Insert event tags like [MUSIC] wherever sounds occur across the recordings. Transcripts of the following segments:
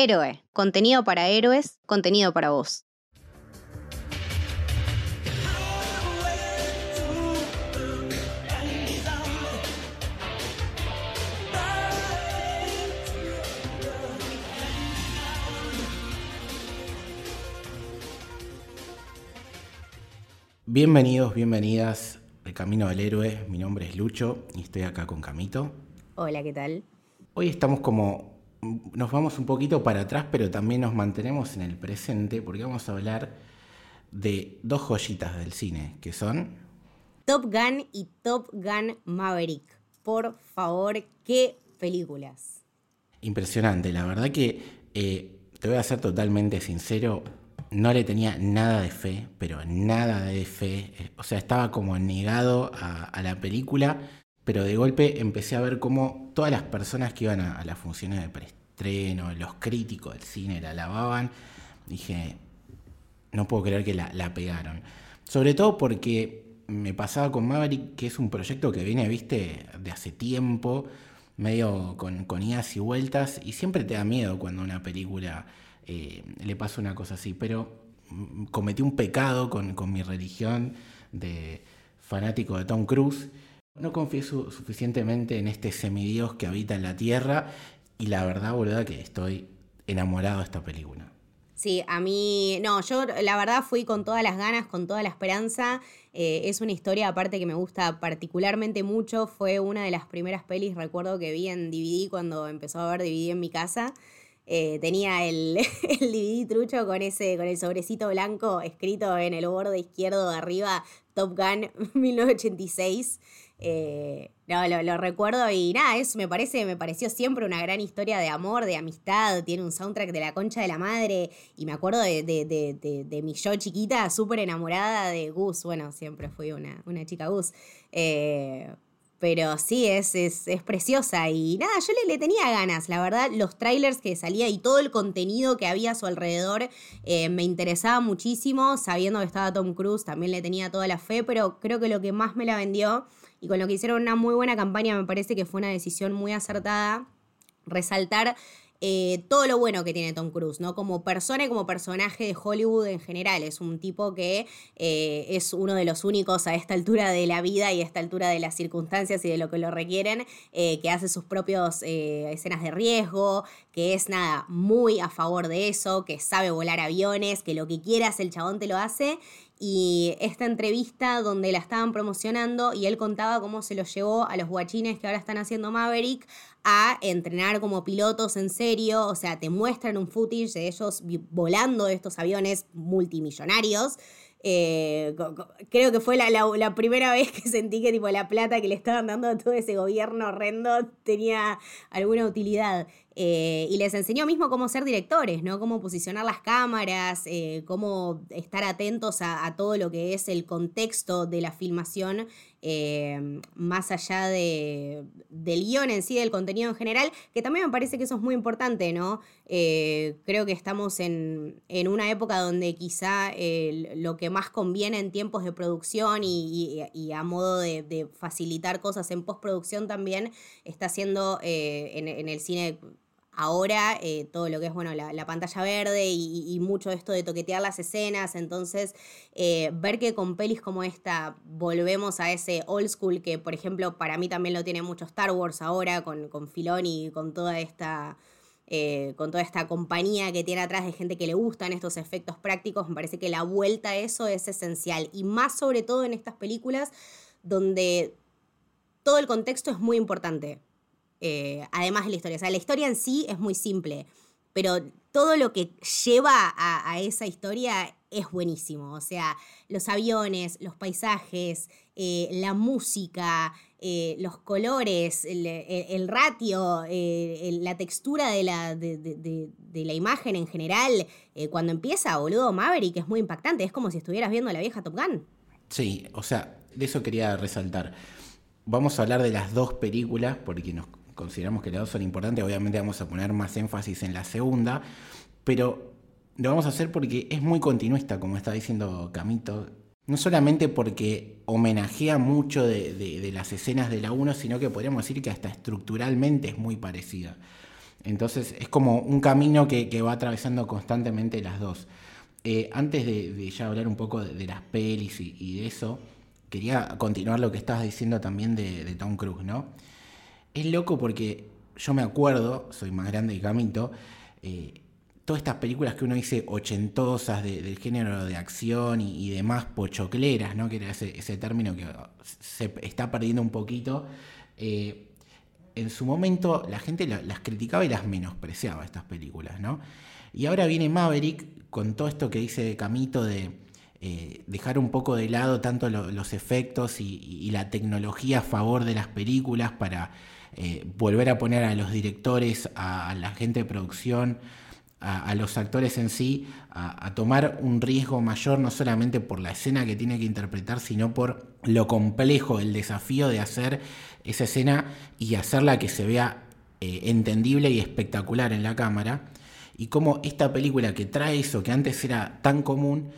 Héroe, contenido para héroes, contenido para vos. Bienvenidos, bienvenidas al Camino del Héroe. Mi nombre es Lucho y estoy acá con Camito. Hola, ¿qué tal? Hoy estamos como. Nos vamos un poquito para atrás, pero también nos mantenemos en el presente porque vamos a hablar de dos joyitas del cine, que son. Top Gun y Top Gun Maverick. Por favor, qué películas. Impresionante, la verdad que eh, te voy a ser totalmente sincero, no le tenía nada de fe, pero nada de fe. Eh, o sea, estaba como negado a, la película, pero de golpe empecé a ver cómo todas las personas que iban a, las funciones de preestreno, los críticos del cine la alababan. Dije, no puedo creer que la, pegaron. Sobre todo porque me pasaba con Maverick, que es un proyecto que viene, viste, de hace tiempo, medio con, idas y vueltas, y siempre te da miedo cuando una película eh, le pasa una cosa así, pero mm, cometí un pecado con, mi religión de fanático de Tom Cruise. No confieso suficientemente en este semidios que habita en la tierra y la verdad, boluda, que estoy enamorado de esta película. Sí, a mí, no, yo la verdad fui con todas las ganas, con toda la esperanza. Eh, es una historia aparte que me gusta particularmente mucho. Fue una de las primeras pelis, recuerdo que vi en DVD cuando empezó a ver DVD en mi casa. Eh, tenía el, [LAUGHS] el, DVD trucho con ese, con el sobrecito blanco escrito en el borde izquierdo de arriba, Top Gun [LAUGHS] 1986. Eh, no, lo, recuerdo y nada, me parece, me pareció siempre una gran historia de amor, de amistad, tiene un soundtrack de la concha de la madre y me acuerdo de, de, de, de mi yo chiquita, súper enamorada de Gus, bueno, siempre fui una, una chica Gus. Eh, pero sí, es, es, preciosa. Y nada, yo le, le, tenía ganas, la verdad, los trailers que salía y todo el contenido que había a su alrededor eh, me interesaba muchísimo. Sabiendo que estaba Tom Cruise, también le tenía toda la fe, pero creo que lo que más me la vendió y con lo que hicieron una muy buena campaña, me parece que fue una decisión muy acertada. Resaltar eh, todo lo bueno que tiene Tom Cruise, ¿no? Como persona y como personaje de Hollywood en general. Es un tipo que eh, es uno de los únicos a esta altura de la vida y a esta altura de las circunstancias y de lo que lo requieren, eh, que hace sus propios escenas de riesgo, que es nada, muy a favor de eso, que sabe volar aviones, que lo que quieras el chabón te lo hace y esta entrevista donde la estaban promocionando y él contaba cómo se los llevó a los guachines que ahora están haciendo Maverick a entrenar como pilotos en serio, o sea, te muestran un footage de ellos volando estos aviones multimillonarios. Eh, creo que fue la, primera vez que sentí que tipo la plata que le estaban dando a todo ese gobierno horrendo tenía alguna utilidad. Eh, y les enseñó mismo cómo ser directores, ¿no? Cómo posicionar las cámaras, eh, cómo estar atentos a, todo lo que es el contexto de la filmación, eh, más allá de, del guion en sí, del contenido en general, que también me parece que eso es muy importante, ¿no? creo que estamos en, una época donde quizá lo que más conviene en tiempos de producción y, a modo de, facilitar cosas en postproducción también está siendo en el cine ahora eh, todo lo que es bueno la, pantalla verde y, mucho esto de toquetear las escenas. Entonces eh, ver que con pelis como esta volvemos a ese old school que por ejemplo para mí también lo tiene mucho Star Wars ahora con, con Filoni con toda esta eh, con toda esta compañía que tiene atrás de gente que le gustan estos efectos prácticos me parece que la vuelta a eso es esencial. Y más sobre todo en estas películas donde todo el contexto es muy importante eh, además de la historia. O sea, la historia en sí es muy simple, pero todo lo que lleva a, esa historia es buenísimo. O sea, los aviones, los paisajes, eh, la música, eh, los colores, el, ratio, la textura de la, imagen en general. cuando empieza, boludo, Maverick es muy impactante. Es como si estuvieras viendo la vieja Top Gun. Sí, o sea, de eso quería resaltar. Vamos a hablar de las dos películas porque nos consideramos que las dos son importantes, obviamente vamos a poner más énfasis en la segunda, pero lo vamos a hacer porque es muy continuista, como está diciendo Camito. No solamente porque homenajea mucho de, las escenas de la 1, sino que podríamos decir que hasta estructuralmente es muy parecida. Entonces es como un camino que, va atravesando constantemente las dos. Eh, antes de, ya hablar un poco de, las pelis y, de eso, quería continuar lo que estabas diciendo también de, Tom Cruise, ¿no? Es loco porque yo me acuerdo, soy más grande que Camito, eh, todas estas películas que uno dice ochentosas del género de acción y, demás pochocleras, ¿no? que era ese, término que se está perdiendo un poquito, eh, en su momento la gente las criticaba y las menospreciaba estas películas. ¿no? Y ahora viene Maverick con todo esto que dice Camito de eh, dejar un poco de lado tanto los efectos y, la tecnología a favor de las películas para eh, volver a poner a los directores, a la gente de producción, a, los actores en sí a, tomar un riesgo mayor, no solamente por la escena que tiene que interpretar, sino por lo complejo, el desafío de hacer esa escena y hacerla que se vea eh, entendible y espectacular en la cámara. Y cómo esta película que trae eso que antes era tan común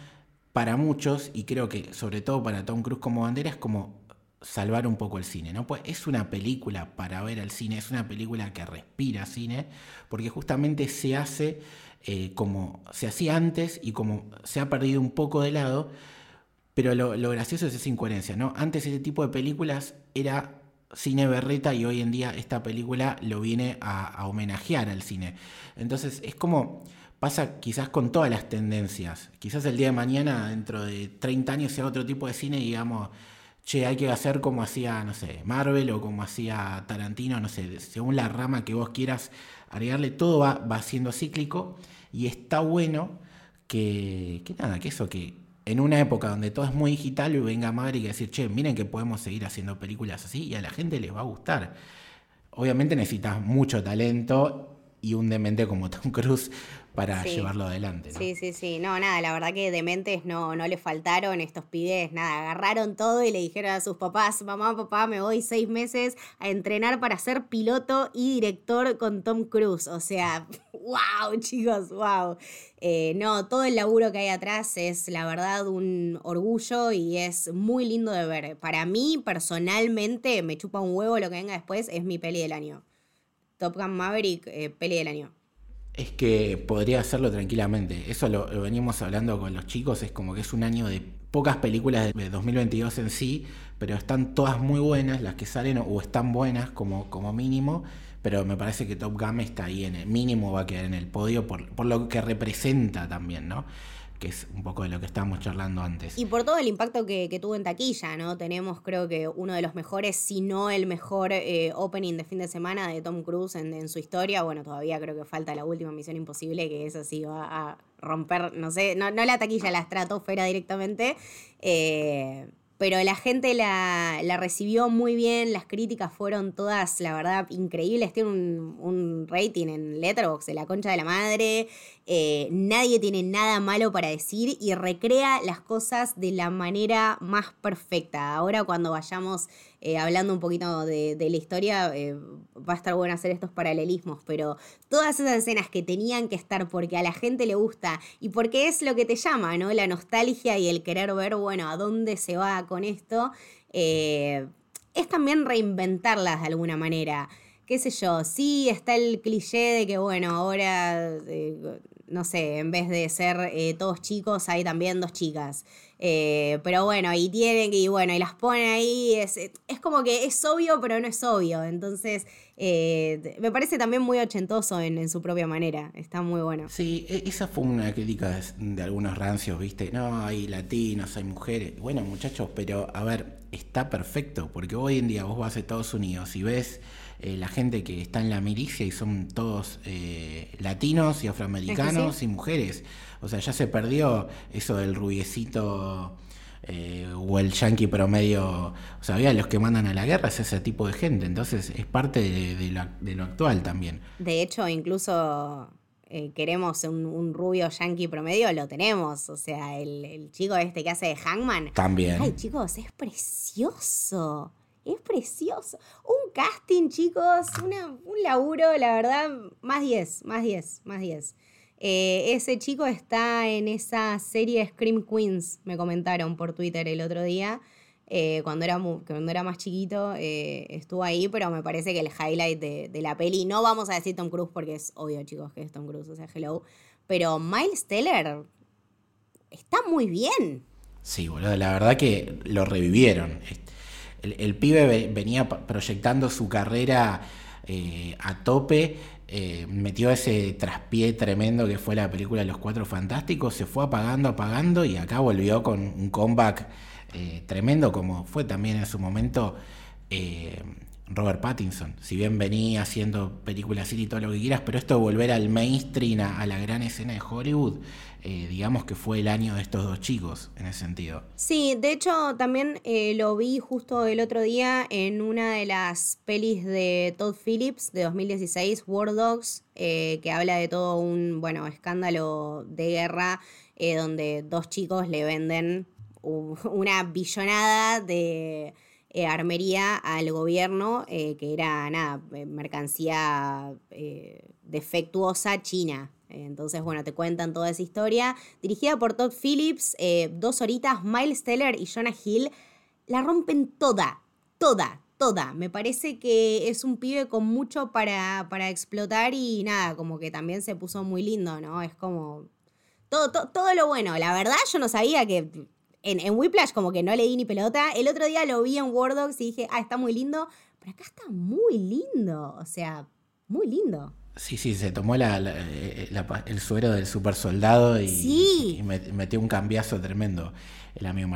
para muchos, y creo que sobre todo para Tom Cruise como bandera, es como salvar un poco el cine, ¿no? Pues es una película para ver al cine, es una película que respira cine, porque justamente se hace eh, como se hacía antes y como se ha perdido un poco de lado, pero lo, gracioso es esa incoherencia, ¿no? Antes ese tipo de películas era cine berreta y hoy en día esta película lo viene a, homenajear al cine. Entonces es como pasa quizás con todas las tendencias. Quizás el día de mañana, dentro de 30 años, sea otro tipo de cine digamos che, hay que hacer como hacía, no sé, Marvel o como hacía Tarantino, no sé, según la rama que vos quieras agregarle, todo va, va siendo cíclico y está bueno que, que nada, que eso, que en una época donde todo es muy digital, venga Marvel y decir, che, miren que podemos seguir haciendo películas así y a la gente les va a gustar. Obviamente necesitas mucho talento y un demente como Tom Cruise para llevarlo adelante. Sí, sí, sí. No, nada, la verdad que dementes no, no le faltaron estos pibes, nada, agarraron todo y le dijeron a sus papás, mamá, papá, me voy seis meses a entrenar para ser piloto y director con Tom Cruise. O sea, [LAUGHS] wow, chicos, wow. Eh, no, todo el laburo que hay atrás es la verdad un orgullo y es muy lindo de ver. Para mí, personalmente, me chupa un huevo lo que venga después, es mi peli del año. Top Gun Maverick, eh, peli del año es que podría hacerlo tranquilamente. Eso lo, venimos hablando con los chicos, es como que es un año de pocas películas de 2022 en sí, pero están todas muy buenas, las que salen o están buenas como, como mínimo, pero me parece que Top Gun está ahí en el mínimo, va a quedar en el podio por, por lo que representa también, ¿no? Que es un poco de lo que estábamos charlando antes. Y por todo el impacto que, tuvo en taquilla, ¿no? Tenemos creo que uno de los mejores, si no el mejor eh, opening de fin de semana de Tom Cruise en, su historia. Bueno, todavía creo que falta la última Misión Imposible, que eso sí va a romper, no sé, no, no la taquilla, la estratosfera directamente. Eh, pero la gente la, recibió muy bien, las críticas fueron todas, la verdad, increíbles. Tiene un, rating en Letterboxd de la concha de la madre. Eh, nadie tiene nada malo para decir y recrea las cosas de la manera más perfecta. Ahora cuando vayamos eh, hablando un poquito de, la historia, eh, va a estar bueno hacer estos paralelismos, pero todas esas escenas que tenían que estar porque a la gente le gusta y porque es lo que te llama, ¿no? La nostalgia y el querer ver, bueno, a dónde se va con esto, eh, es también reinventarlas de alguna manera. Qué sé yo, sí está el cliché de que, bueno, ahora no sé, en vez de ser eh, todos chicos, hay también dos chicas. Eh, pero bueno, y tienen y bueno, y las ponen ahí, es, es como que es obvio, pero no es obvio. Entonces, eh, me parece también muy ochentoso en, su propia manera. Está muy bueno. Sí, e, esa fue una crítica de, algunos rancios, ¿viste? No, hay latinos, hay mujeres. Bueno, muchachos, pero a ver, está perfecto, porque hoy en día vos vas a Estados Unidos y ves eh, la gente que está en la milicia y son todos eh, latinos y afroamericanos y mujeres. O sea, ya se perdió eso del rubiecito eh, o el yankee promedio. O sea, había los que mandan a la guerra, es ese tipo de gente. Entonces es parte de, lo, actual también. De hecho, incluso queremos un, rubio yankee promedio, lo tenemos. O sea, el, el, chico este que hace de Hangman. También. Ay, chicos, es precioso. Es precioso. Un casting, chicos, un laburo, la verdad, más 10, más 10, más 10. Eh, ese chico está en esa serie Scream Queens, me comentaron por Twitter el otro día. eh, cuando, era cuando era más chiquito, eh, estuvo ahí, pero me parece que el highlight de, de, la peli, no vamos a decir Tom Cruise porque es obvio, chicos, que es Tom Cruise, o sea, hello, pero Miles Teller está muy bien. Sí, boludo, la verdad que lo revivieron. El, pibe venía proyectando su carrera eh, a tope, eh, metió ese traspié tremendo que fue la película Los Cuatro Fantásticos, se fue apagando, apagando y acá volvió con un comeback eh, tremendo como fue también en su momento Robert Pattinson. Si bien venía haciendo películas y todo lo que quieras, pero esto de volver al mainstream, a, la gran escena de Hollywood, eh, digamos que fue el año de estos dos chicos en ese sentido. Sí, de hecho también eh, lo vi justo el otro día en una de las pelis de Todd Phillips de 2016, War Dogs, eh, que habla de todo un, bueno, escándalo de guerra donde dos chicos le venden una billonada de eh, armería al gobierno, eh, que era nada, eh, mercancía defectuosa china. Entonces, bueno, te cuentan toda esa historia. Dirigida por Todd Phillips, dos horitas, Miles Teller y Jonah Hill la rompen toda, toda, toda. Me parece que es un pibe con mucho para, para explotar y nada, como que también se puso muy lindo, ¿no? Es como todo, todo, todo lo bueno. La verdad, yo no sabía que en, en Whiplash como que no le di ni pelota. El otro día lo vi en War Dogs y dije, ah, está muy lindo. Pero acá está muy lindo. O sea, muy lindo. Sí, sí, se tomó la, eh, el suero del super soldado y, metió un cambiazo tremendo el amigo.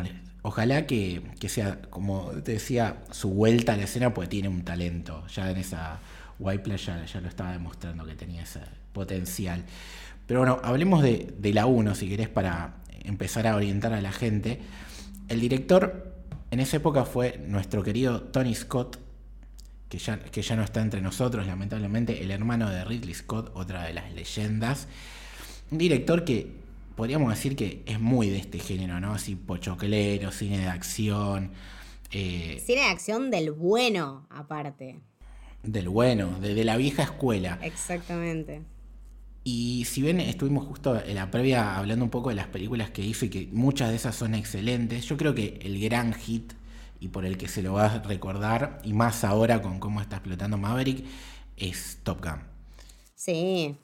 Ojalá que, sea, como te decía, su vuelta a la escena, pues tiene un talento. Ya en esa Whiplash ya, ya lo estaba demostrando que tenía ese potencial. Pero bueno, hablemos de, de la 1, si querés, para empezar a orientar a la gente. El director en esa época fue nuestro querido Tony Scott, que ya, que ya no está entre nosotros, lamentablemente, el hermano de Ridley Scott, otra de las leyendas. Un director que podríamos decir que es muy de este género, ¿no? Así pochoclero, cine de acción. Eh, cine de acción del bueno, aparte. Del bueno, de la vieja escuela. Exactamente. Y si bien estuvimos justo en la previa hablando un poco de las películas que hizo y que muchas de esas son excelentes, yo creo que el gran hit y por el que se lo va a recordar, y más ahora con cómo está explotando Maverick, es Top Gun. Sí.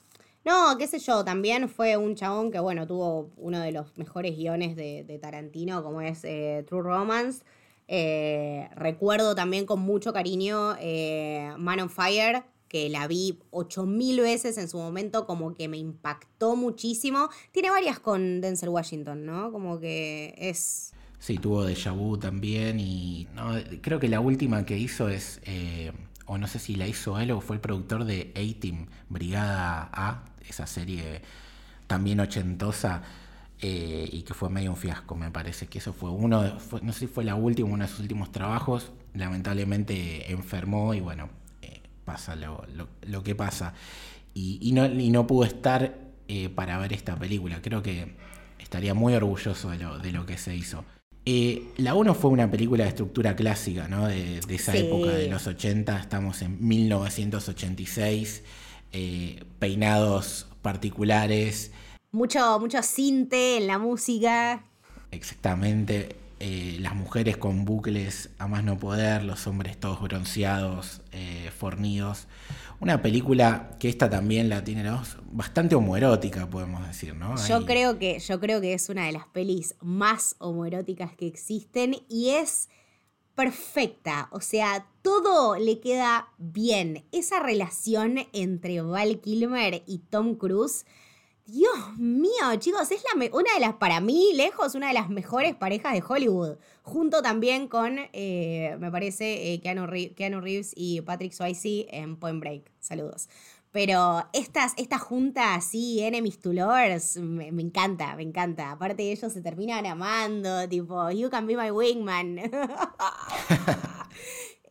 No, qué sé yo, también fue un chabón que, bueno, tuvo uno de los mejores guiones de, Tarantino, como es eh, True Romance. Eh, recuerdo también con mucho cariño eh, Man on Fire, que la vi 8000 veces en su momento, como que me impactó muchísimo. Tiene varias con Denzel Washington, ¿no? Como que es... Sí, tuvo Deja Vu también y creo que la última que hizo es, eh, o no sé si la hizo él o fue el productor de A-Team, Brigada A, esa serie también ochentosa. Eh, y que fue medio un fiasco, me parece que eso fue uno, no sé si fue la última, uno de sus últimos trabajos, lamentablemente enfermó y bueno, pasa lo, que pasa. Y, no, no pudo estar eh, para ver esta película. Creo que estaría muy orgulloso de lo, de lo que se hizo. Eh, la 1 fue una película de estructura clásica, ¿no? De, esa época de los 80, estamos en 1986, eh, peinados particulares. Mucho, mucho cinte en la música. Exactamente. Eh, las mujeres con bucles a más no poder, los hombres todos bronceados, eh, fornidos. Una película que esta también la tiene bastante homoerótica, podemos decir, ¿no? Yo creo, que, yo creo que es una de las pelis más homoeróticas que existen y es perfecta. O sea, todo le queda bien. Esa relación entre Val Kilmer y Tom Cruise Dios mío, chicos, es la una de las, para mí, lejos, una de las mejores parejas de Hollywood. Junto también con, eh, me parece, eh, Keanu, Reeves y Patrick Swayze en Point Break. Saludos. Pero estas, esta junta así, enemies to lovers, me, encanta, me encanta. Aparte ellos se terminan amando, tipo, you can be my wingman. [LAUGHS] [LAUGHS]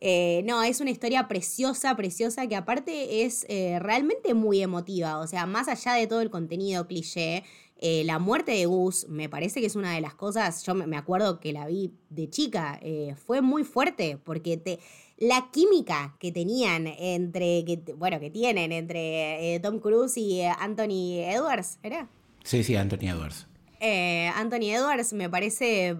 Eh, no, es una historia preciosa, preciosa, que aparte es eh, realmente muy emotiva. O sea, más allá de todo el contenido cliché, eh, la muerte de Gus me parece que es una de las cosas, yo me acuerdo que la vi de chica, fue muy fuerte, porque te, la química que tenían entre, que, bueno, que tienen entre Tom Cruise y Anthony Edwards, ¿era? Sí, sí, Anthony Edwards. Anthony Edwards me parece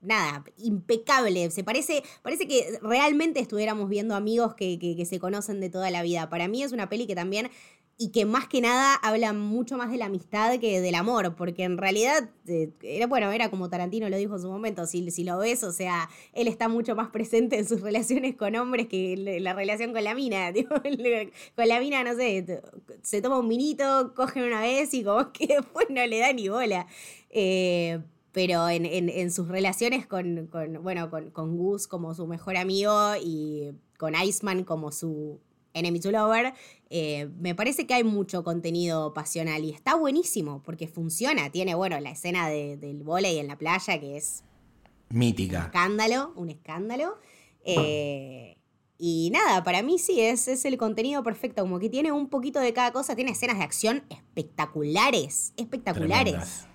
nada, impecable. Se parece, parece que realmente estuviéramos viendo amigos que, que, se conocen de toda la vida. Para mí es una peli que también y que más que nada habla mucho más de la amistad que del amor, porque en realidad, eh, era, bueno, era como Tarantino lo dijo en su momento, si, si lo ves, o sea, él está mucho más presente en sus [LAUGHS] relaciones con hombres que la relación con la mina, [LAUGHS] con la mina, no sé, se toma un minito, cogen una vez y como que [LAUGHS] después no le da ni bola. Eh, pero en, sus relaciones con, bueno, con, con Gus como su mejor amigo y con Iceman como su enemy to lover, eh, me parece que hay mucho contenido pasional y está buenísimo porque funciona. Tiene, bueno, la escena del volei en la playa que es... Mítica. Un escándalo, un escándalo. Eh, y nada, para mí sí, es, es el contenido perfecto, como que tiene un poquito de cada cosa, tiene escenas de acción espectaculares, espectaculares.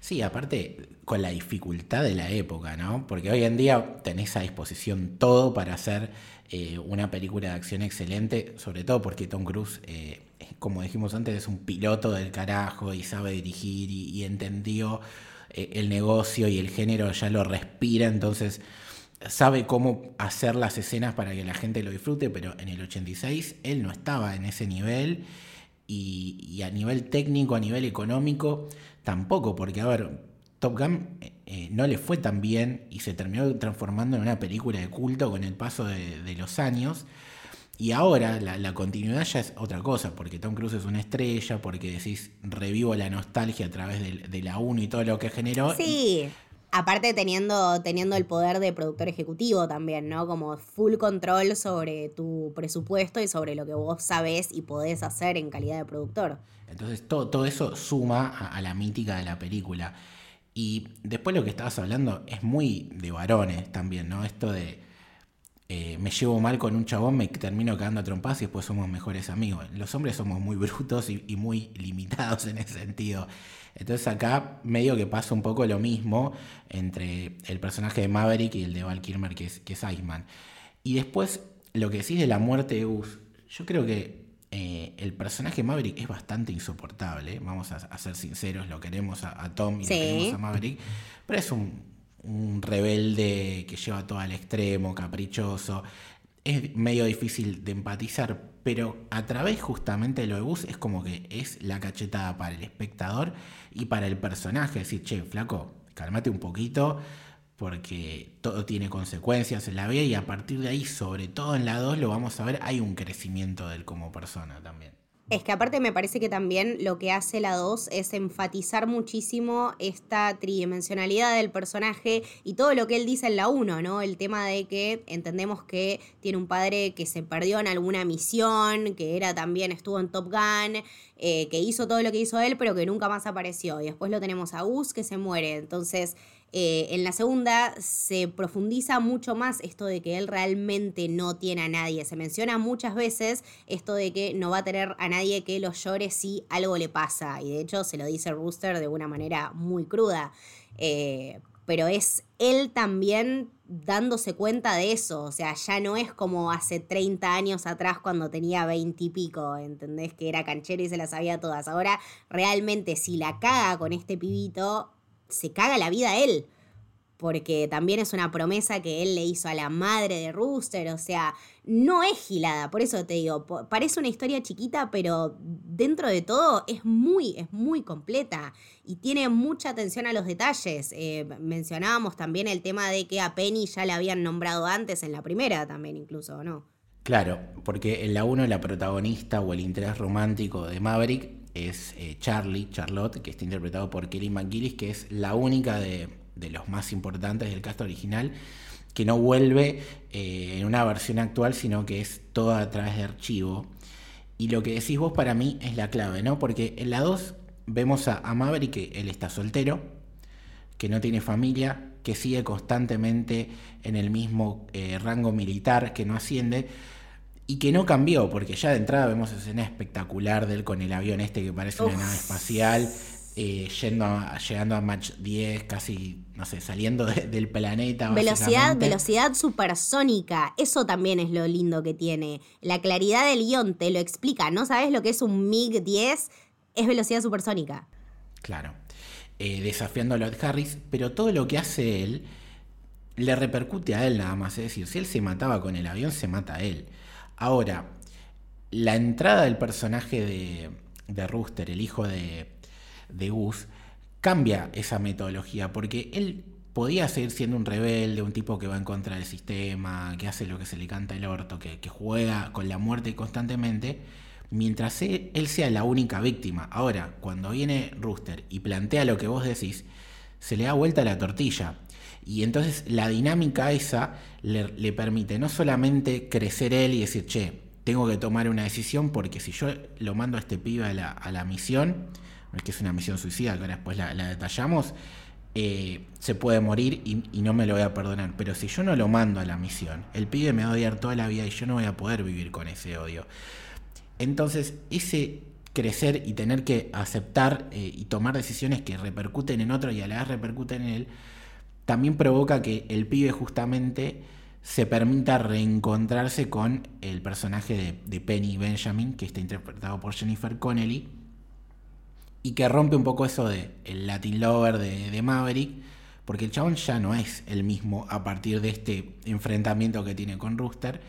Sí, aparte con la dificultad de la época, ¿no? Porque hoy en día tenés a disposición todo para hacer eh, una película de acción excelente, sobre todo porque Tom Cruise, eh, como dijimos antes, es un piloto del carajo y sabe dirigir y, entendió eh, el negocio y el género, ya lo respira, entonces sabe cómo hacer las escenas para que la gente lo disfrute, pero en el 86 él no estaba en ese nivel y, a nivel técnico, a nivel económico, tampoco, porque a ver, Top Gun eh, eh, no le fue tan bien y se terminó transformando en una película de culto con el paso de, los años. Y ahora la, continuidad ya es otra cosa, porque Tom Cruise es una estrella, porque decís, revivo la nostalgia a través de, la 1 y todo lo que generó. Sí. Aparte teniendo, teniendo el poder de productor ejecutivo también, ¿no? Como full control sobre tu presupuesto y sobre lo que vos sabés y podés hacer en calidad de productor. Entonces todo, todo eso suma a, la mítica de la película. Y después lo que estabas hablando es muy de varones también, ¿no? Esto de eh, me llevo mal con un chabón, me termino quedando a trompas y después somos mejores amigos. Los hombres somos muy brutos y muy limitados en ese sentido. Entonces acá medio que pasa un poco lo mismo entre el personaje de Maverick y el de Val Kilmer, que es, que es Iceman. Y después, lo que decís de la muerte de Gus, yo creo que eh, el personaje Maverick es bastante insoportable, vamos a, ser sinceros, lo queremos a, Tom y lo queremos a Maverick, pero es un, un rebelde que lleva todo al extremo, caprichoso es medio difícil de empatizar, pero a través justamente de lo de Bus es como que es la cachetada para el espectador y para el personaje. Decir, che, flaco, cálmate un poquito porque todo tiene consecuencias en la vida y a partir de ahí, sobre todo en la 2, lo vamos a ver, hay un crecimiento de él como persona también. Es que aparte me parece que también lo que hace la 2 es enfatizar muchísimo esta tridimensionalidad del personaje y todo lo que él dice en la 1, ¿no? El tema de que entendemos que tiene un padre que se perdió en alguna misión, que era también, estuvo en Top Gun, eh, que hizo todo lo que hizo él, pero que nunca más apareció. Y después lo tenemos a Gus que se muere. Entonces eh, en la segunda se profundiza mucho más esto de que él realmente no tiene a nadie. Se menciona muchas veces esto de que no va a tener a nadie que lo llore si algo le pasa. Y de hecho se lo dice Rooster de una manera muy cruda. Eh, pero es él también dándose cuenta de eso. O sea, ya no es como hace 30 años atrás cuando tenía 20 y pico, ¿entendés? Que era canchero y se las sabía todas. Ahora, realmente, si la caga con este pibito, se caga la vida a él. Porque también es una promesa que él le hizo a la madre de Rooster. O sea, no es gilada. Por eso te digo, parece una historia chiquita, pero dentro de todo es muy, es muy completa. Y tiene mucha atención a los detalles. Eh, mencionábamos también el tema de que a Penny ya la habían nombrado antes en la primera también, incluso, ¿no? Claro, porque en la 1 la protagonista o el interés romántico de Maverick es eh, Charlie, Charlotte, que está interpretado por Kelly McGillis, que es la única de, los más importantes del cast original, que no vuelve eh, en una versión actual, sino que es toda a través de archivo. Y lo que decís vos para mí es la clave, ¿no? Porque en la 2 vemos a, Maverick, que él está soltero, que no tiene familia, que sigue constantemente en el mismo eh, rango militar, que no asciende y que no cambió, porque ya de entrada vemos escena espectacular de él con el avión este que parece una nave espacial, eh, yendo llegando a Match 10, casi, no sé, saliendo del planeta. Velocidad, velocidad supersónica, eso también es lo lindo que tiene. La claridad del guion te lo explica, ¿no sabes lo que es un MiG-10? Es velocidad supersónica. Claro, eh, desafiando a Lord Harris, pero todo lo que hace él le repercute a él nada más. Es decir, si él se mataba con el avión, se mata a él. Ahora, la entrada del personaje de, de Rooster, el hijo de, Gus, cambia esa metodología, porque él podía seguir siendo un rebelde, un tipo que va en contra del sistema, que hace lo que se le canta el orto, que, juega con la muerte constantemente, mientras él sea la única víctima. Ahora, cuando viene Rooster y plantea lo que vos decís, se le da vuelta la tortilla. Y entonces la dinámica esa le, permite no solamente crecer él y decir, che, tengo que tomar una decisión porque si yo lo mando a este pibe a la, a la misión, que es una misión suicida, que ahora después la, detallamos, eh, se puede morir y, y, no me lo voy a perdonar. Pero si yo no lo mando a la misión, el pibe me va a odiar toda la vida y yo no voy a poder vivir con ese odio. Entonces, ese crecer y tener que aceptar eh, y tomar decisiones que repercuten en otro y a la vez repercuten en él, también provoca que el pibe justamente se permita reencontrarse con el personaje de, Penny Benjamin, que está interpretado por Jennifer Connelly, y que rompe un poco eso de el Latin Lover de, de Maverick, porque el chabón ya no es el mismo a partir de este enfrentamiento que tiene con Rooster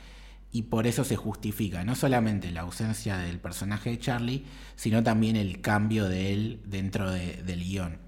y por eso se justifica no solamente la ausencia del personaje de Charlie, sino también el cambio de él dentro del guion.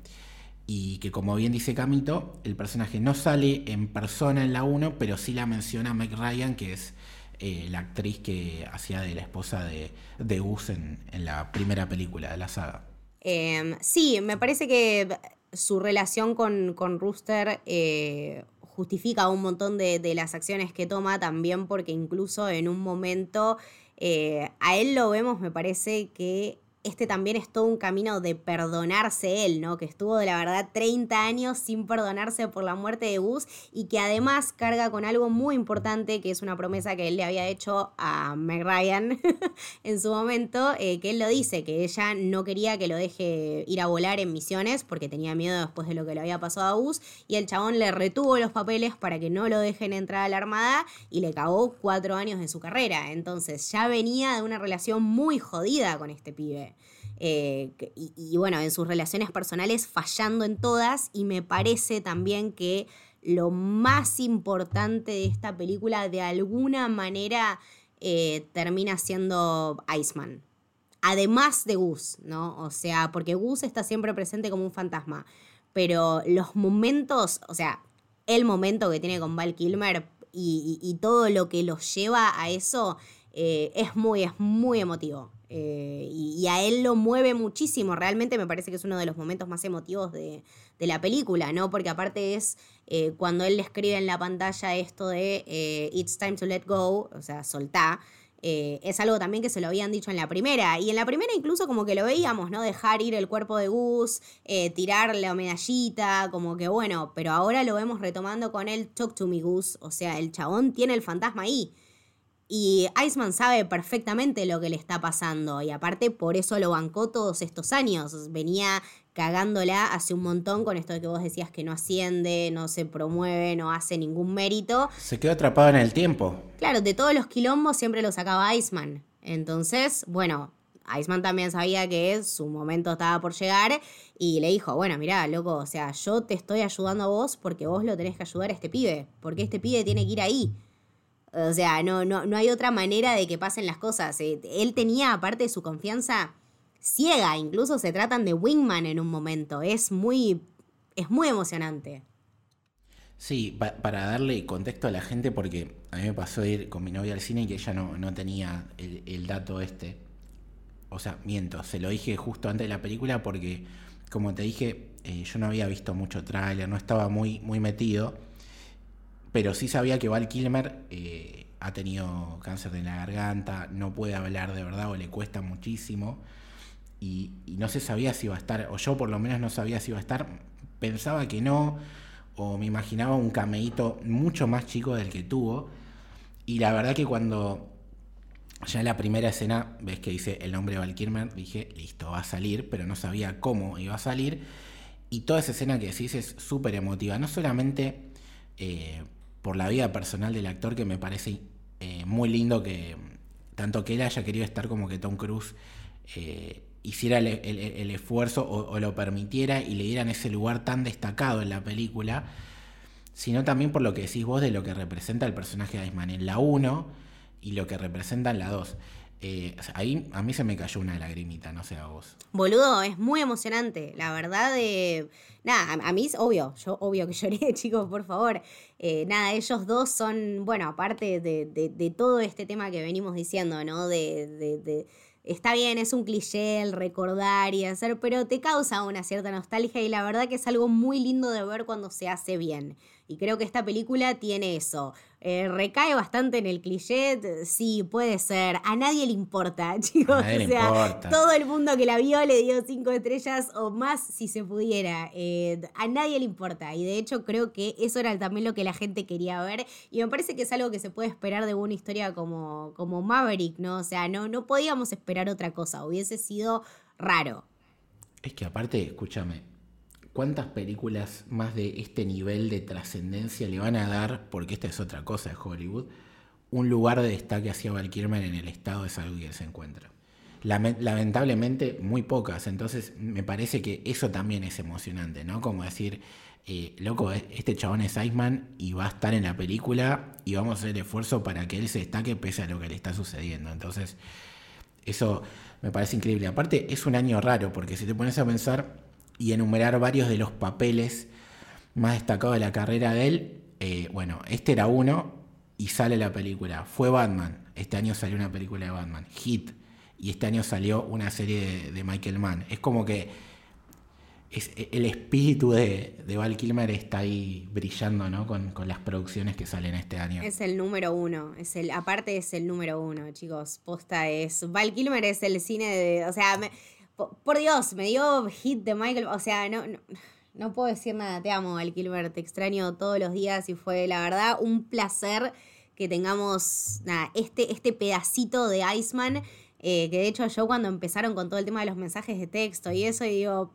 Y que como bien dice Camito, el personaje no sale en persona en la 1, pero sí la menciona Meg Ryan, que es eh, la actriz que hacía de la esposa de, de Gus en, la primera película de la saga. Em, sí, me parece que su relación con, con Rooster eh, justifica un montón de, las acciones que toma también porque incluso en un momento eh, a él lo vemos, me parece que este también es todo un camino de perdonarse él, ¿no? Que estuvo de la verdad 30 años sin perdonarse por la muerte de Gus y que además carga con algo muy importante, que es una promesa que él le había hecho a Meg Ryan [LAUGHS] en su momento, eh, que él lo dice, que ella no quería que lo deje ir a volar en misiones porque tenía miedo después de lo que le había pasado a Gus y el chabón le retuvo los papeles para que no lo dejen entrar a la Armada y le cagó cuatro años de su carrera. Entonces ya venía de una relación muy jodida con este pibe. Eh, y, bueno, en sus relaciones personales fallando en todas y me parece también que lo más importante de esta película de alguna manera eh, termina siendo Iceman. Además de Gus, ¿no? O sea, porque Gus está siempre presente como un fantasma, pero los momentos, o sea, el momento que tiene con Val Kilmer y, todo lo que los lleva a eso eh, es muy, es muy emotivo. Eh, y, a él lo mueve muchísimo. Realmente me parece que es uno de los momentos más emotivos de, la película, ¿no? Porque aparte es eh, cuando él le escribe en la pantalla esto de eh, It's time to let go, o sea, soltá. es algo también que se lo habían dicho en la primera. Y en la primera incluso como que lo veíamos, ¿no? Dejar ir el cuerpo de Gus, tirar la medallita, como que bueno, pero ahora lo vemos retomando con el Talk to me Gus. O sea, el chabón tiene el fantasma ahí. Y Iceman sabe perfectamente lo que le está pasando y aparte por eso lo bancó todos estos años. Venía cagándola hace un montón con esto de que vos decías que no asciende, no se promueve, no hace ningún mérito. Se quedó atrapado en el tiempo. Claro, de todos los quilombos siempre lo sacaba Iceman. Entonces, bueno, Iceman también sabía que su momento estaba por llegar y le dijo, bueno, mirá, loco, o sea, yo te estoy ayudando a vos porque vos lo tenés que ayudar a este pibe, porque este pibe tiene que ir ahí. O sea, no, no, no hay otra manera de que pasen las cosas. Eh, él tenía, aparte de su confianza, ciega. Incluso se tratan de Wingman en un momento. Es muy, es muy emocionante. Sí, para darle contexto a la gente, porque a mí me pasó ir con mi novia al cine y que ella no, tenía el, dato este. O sea, miento, se lo dije justo antes de la película porque, como te dije, eh, yo no había visto mucho tráiler, no estaba muy, muy metido pero sí sabía que Val Kilmer eh, ha tenido cáncer de la garganta, no puede hablar de verdad o le cuesta muchísimo. Y, no se sabía si iba a estar, o yo por lo menos no sabía si iba a estar, pensaba que no, o me imaginaba un cameíto mucho más chico del que tuvo. Y la verdad que cuando ya en la primera escena ves que dice el nombre de Val Kilmer, dije, listo, va a salir, pero no sabía cómo iba a salir. Y toda esa escena que decís es súper emotiva, no solamente eh, por la vida personal del actor que me parece eh, muy lindo que tanto que él haya querido estar como que Tom Cruise eh, hiciera el, esfuerzo o, lo permitiera y le dieran ese lugar tan destacado en la película, sino también por lo que decís vos de lo que representa el personaje de Iceman en la 1 y lo que representa en la 2. Eh, ahí a mí se me cayó una lagrimita, no sé a vos. Boludo, es muy emocionante. La verdad, de nada, a, mí es obvio, yo obvio que [LAUGHS] lloré, chicos, por favor. Eh, nada, ellos dos son, bueno, aparte de, de, todo este tema que venimos diciendo, ¿no? de está bien, es un cliché el recordar y hacer, pero te causa una cierta nostalgia y la verdad que es algo muy lindo de ver cuando se hace bien. Y creo que esta película tiene eso. Eh, recae bastante en el cliché, sí, puede ser. A nadie le importa, [LAUGHS] chicos. o sea, todo el mundo que la vio le dio cinco estrellas o más si se pudiera. Eh, a nadie le importa. Y de hecho creo que eso era también lo que la gente quería ver. Y me parece que es algo que se puede esperar de una historia como, como Maverick, ¿no? O sea, no, no podíamos esperar otra cosa. Hubiese sido raro. Es que aparte, escúchame, ¿Cuántas películas más de este nivel de trascendencia le van a dar, porque esta es otra cosa de Hollywood, un lugar de destaque hacia Val Kilmer en el estado de salud que se encuentra? Lamentablemente, muy pocas. Entonces, me parece que eso también es emocionante, ¿no? Como decir, eh, loco, este chabón es Iceman y va a estar en la película y vamos a hacer el esfuerzo para que él se destaque pese a lo que le está sucediendo. Entonces, eso me parece increíble. Aparte, es un año raro, porque si te pones a pensar, y enumerar varios de los papeles más destacados de la carrera de él. Eh, bueno, este era uno y sale la película. Fue Batman. Este año salió una película de Batman. Hit. Y este año salió una serie de, Michael Mann. Es como que es, el espíritu de, Val Kilmer está ahí brillando ¿no? Con, las producciones que salen este año. Es el número uno. Es el, aparte es el número uno, chicos. Posta es. Val Kilmer es el cine de. O sea, por, Dios, me dio hit de Michael. O sea, no, no, puedo decir nada. Te amo, Al Kilmer. Te extraño todos los días y fue, la verdad, un placer que tengamos este, este pedacito de Iceman. Eh, que de hecho, yo cuando empezaron con todo el tema de los mensajes de texto y eso, y digo,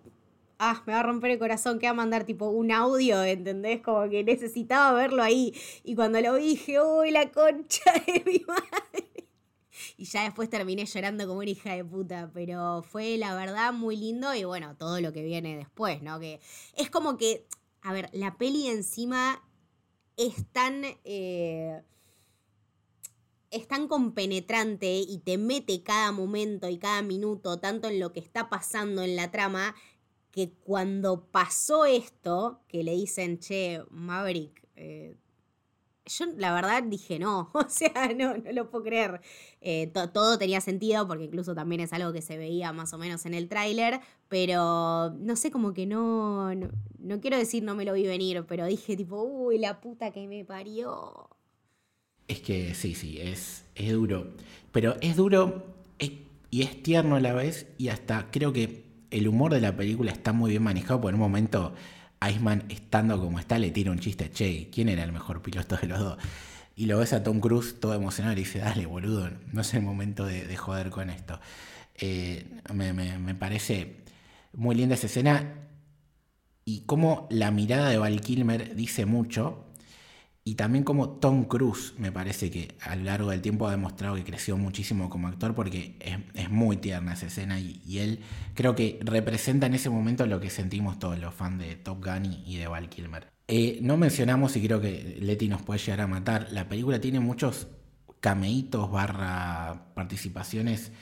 ah, me va a romper el corazón, que va a mandar tipo un audio, ¿entendés? Como que necesitaba verlo ahí. Y cuando lo vi dije, uy, la concha de mi madre y ya después terminé llorando como una hija de puta, pero fue la verdad muy lindo y bueno, todo lo que viene después, ¿no? Que es como que, a ver, la peli encima es tan... Eh, es tan compenetrante y te mete cada momento y cada minuto, tanto en lo que está pasando en la trama, que cuando pasó esto, que le dicen, che, Maverick, eh, yo la verdad dije no, [LAUGHS] o sea, no, no lo puedo creer. Eh, todo tenía sentido porque incluso también es algo que se veía más o menos en el tráiler, pero no sé, como que no, no, quiero decir no me lo vi venir, pero dije tipo, uy, la puta que me parió. Es que sí, sí, es, es duro, pero es duro y es tierno a la vez y hasta creo que el humor de la película está muy bien manejado por un momento Iceman, estando como está, le tira un chiste, che, ¿quién era el mejor piloto de los dos? Y lo ves a Tom Cruise todo emocionado y dice, dale, boludo, no es el momento de, joder con esto. Eh, me, parece muy linda esa escena y como la mirada de Val Kilmer dice mucho y también como Tom Cruise me parece que a lo largo del tiempo ha demostrado que creció muchísimo como actor porque es, muy tierna esa escena y, él creo que representa en ese momento lo que sentimos todos los fans de Top Gun y, de Val Kilmer. Eh, no mencionamos y creo que Leti nos puede llegar a matar, la película tiene muchos cameitos barra participaciones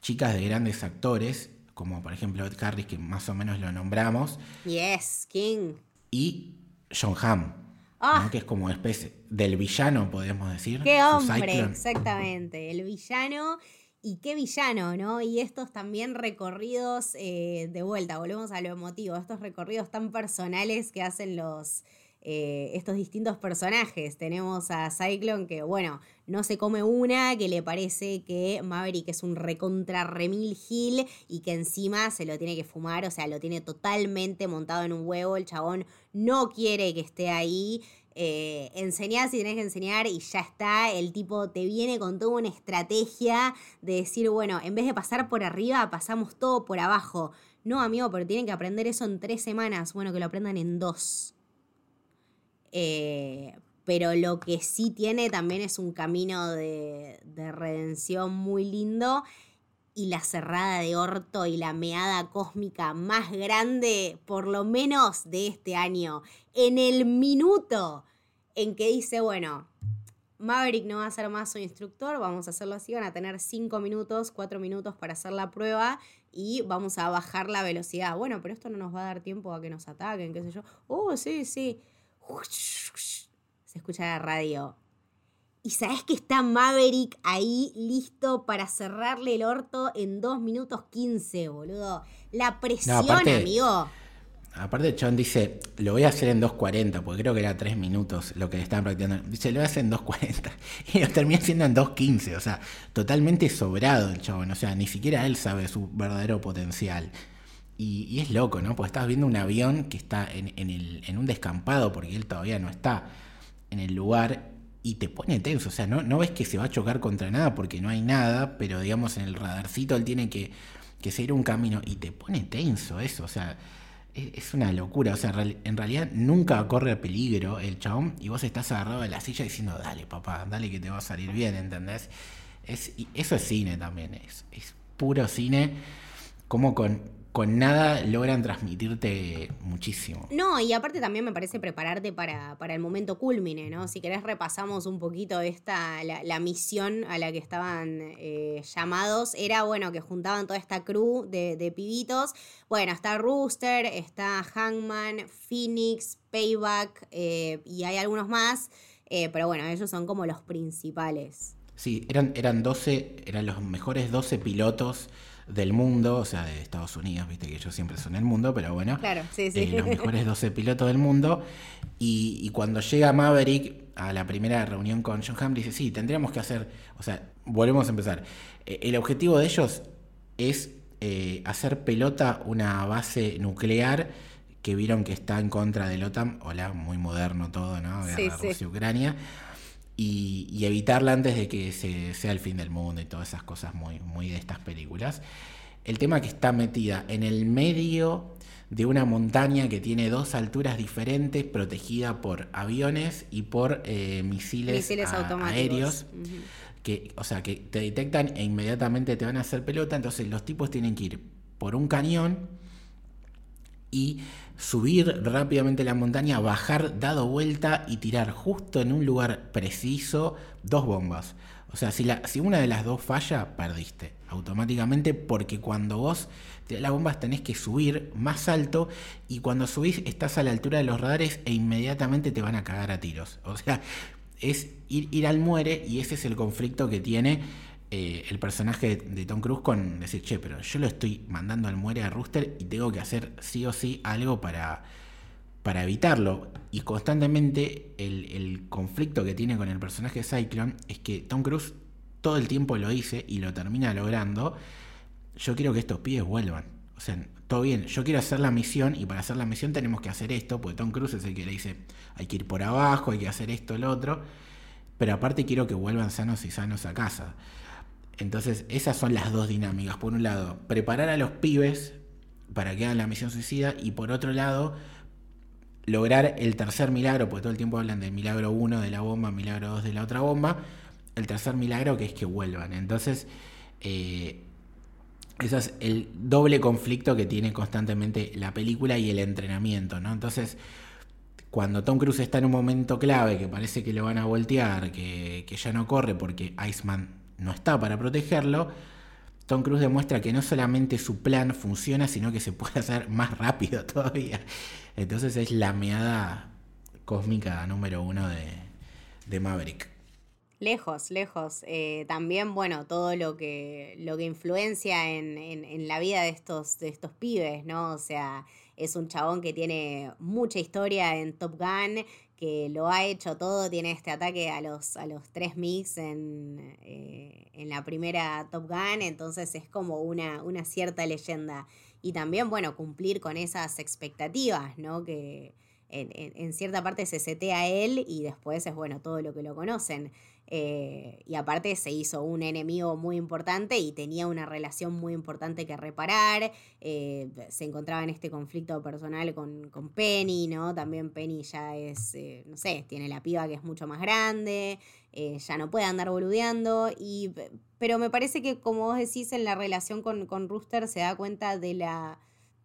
chicas de grandes actores, como por ejemplo Ed Harris que más o menos lo nombramos. Yes, King. Y John Hamm Ah. que es como especie del villano, podemos decir. Qué hombre, exactamente, el villano. Y qué villano, ¿no? Y estos también recorridos, eh, de vuelta, volvemos a lo emotivo, estos recorridos tan personales que hacen los, eh, estos distintos personajes. Tenemos a Cyclone que, bueno, no se come una, que le parece que Maverick es un recontra remil gil y que encima se lo tiene que fumar, o sea, lo tiene totalmente montado en un huevo. El chabón no quiere que esté ahí. Eh, enseñar si tenés que enseñar y ya está. El tipo te viene con toda una estrategia de decir, bueno, en vez de pasar por arriba, pasamos todo por abajo. No, amigo, pero tienen que aprender eso en tres semanas. Bueno, que lo aprendan en dos. Eh, pero lo que sí tiene también es un camino de, redención muy lindo. y la cerrada de orto y la meada cósmica más grande, por lo menos de este año, en el minuto en que dice, bueno, Maverick no va a ser más su instructor, vamos a hacerlo así, van a tener 5 minutos, 4 minutos para hacer la prueba y vamos a bajar la velocidad. Bueno, pero esto no nos va a dar tiempo a que nos ataquen, qué sé yo. Oh, sí, sí. Se escucha la radio. Y sabes que está Maverick ahí listo para cerrarle el orto en 2 minutos 15, boludo. La presión, amigo. Aparte, John dice, lo voy a hacer en 2.40, porque creo que era 3 minutos lo que le estaban practicando. Dice, lo voy a hacer en 2.40. [LAUGHS] Y lo termina haciendo en 2.15. O sea, totalmente sobrado el chabón. O sea, ni siquiera él sabe su verdadero potencial. Y, es loco, ¿no? Porque estás viendo un avión que está en, en, un descampado, porque él todavía no está en el lugar. Y te pone tenso. O sea, no, no ves que se va a chocar contra nada porque no hay nada, pero digamos en el radarcito él tiene que, que seguir un camino. Y te pone tenso eso. O sea es una locura. O sea, en realidad nunca corre peligro el chabón y vos estás agarrado de la silla diciendo, dale, papá, dale que te va a salir bien, ¿entendés? Es, eso es cine también, es, es puro cine, como con con nada logran transmitirte muchísimo. No, y aparte también me parece prepararte para, el momento culmine, ¿no? Si querés repasamos un poquito esta, la, misión a la que estaban eh, llamados. Era, bueno, que juntaban toda esta crew de, pibitos. Bueno, está Rooster, está Hangman, Phoenix, Payback eh, y hay algunos más. Eh, pero bueno, ellos son como los principales. Sí, eran, eran 12, eran los mejores 12 pilotos del mundo, o sea, de Estados Unidos, viste que ellos siempre son el mundo, pero bueno, claro, sí, sí. Eh, los mejores 12 pilotos del mundo. Y, cuando llega Maverick a la primera reunión con John Hamm, dice, sí, tendríamos que hacer, o sea, volvemos a empezar. Eh, el objetivo de ellos es eh, hacer pelota una base nuclear que vieron que está en contra del OTAN, hola, muy moderno todo, ¿no? Guerra Rusia-Ucrania y, evitarla antes de que se, sea el fin del mundo y todas esas cosas muy, muy de estas películas. El tema que está metida en el medio de una montaña que tiene dos alturas diferentes, protegida por aviones y por eh, misiles, aéreos. Que, o sea, que te detectan e inmediatamente te van a hacer pelota. Entonces los tipos tienen que ir por un cañón y subir rápidamente la montaña, bajar, dado vuelta y tirar justo en un lugar preciso dos bombas. O sea, si, una de las dos falla, perdiste automáticamente porque cuando vos te las bombas tenés que subir más alto y cuando subís estás a la altura de los radares e inmediatamente te van a cagar a tiros. O sea, es ir al muere y ese es el conflicto que tiene eh, el personaje de Tom Cruise con decir, che, pero yo lo estoy mandando al muere a Rooster y tengo que hacer sí o sí algo para, para evitarlo. Y constantemente el, conflicto que tiene con el personaje de Cyclone es que Tom Cruise todo el tiempo lo dice y lo termina logrando. Yo quiero que estos pibes vuelvan. O sea, todo bien, yo quiero hacer la misión y para hacer la misión tenemos que hacer esto, porque Tom Cruise es el que le dice, hay que ir por abajo, hay que hacer esto, lo otro. Pero aparte quiero que vuelvan sanos y sanos a casa. Entonces, esas son las dos dinámicas. Por un lado, preparar a los pibes para que hagan la misión suicida y por otro lado, lograr el tercer milagro, porque todo el tiempo hablan del milagro 1 de la bomba, milagro 2 de la otra bomba, el tercer milagro que es que vuelvan. Entonces, eh, ese es el doble conflicto que tiene constantemente la película y el entrenamiento, ¿no? Entonces, cuando Tom Cruise está en un momento clave, que parece que lo van a voltear, que, que ya no corre porque Iceman no está para protegerlo, Tom Cruise demuestra que no solamente su plan funciona, sino que se puede hacer más rápido [LAUGHS] todavía. Entonces es la meada cósmica número uno de, Maverick. Lejos, lejos. Eh, también, bueno, todo lo que, lo que influencia en, en, la vida de estos, de estos pibes, ¿no? O sea, es un chabón que tiene mucha historia en Top Gun, que lo ha hecho todo, tiene este ataque a los, a los tres mix en, eh, en la primera Top Gun, entonces es como una, una cierta leyenda. Y también, bueno, cumplir con esas expectativas, ¿no? Que en, cierta parte se setea él y después es, bueno, todo lo que lo conocen. Eh, y aparte se hizo un enemigo muy importante y tenía una relación muy importante que reparar. Eh, se encontraba en este conflicto personal con, con Penny, ¿no? También Penny ya es, eh, no sé, tiene la piba que es mucho más grande, ya no puede andar boludeando. Y, pero me parece que, como vos decís, en la relación con, con Rooster se da cuenta de la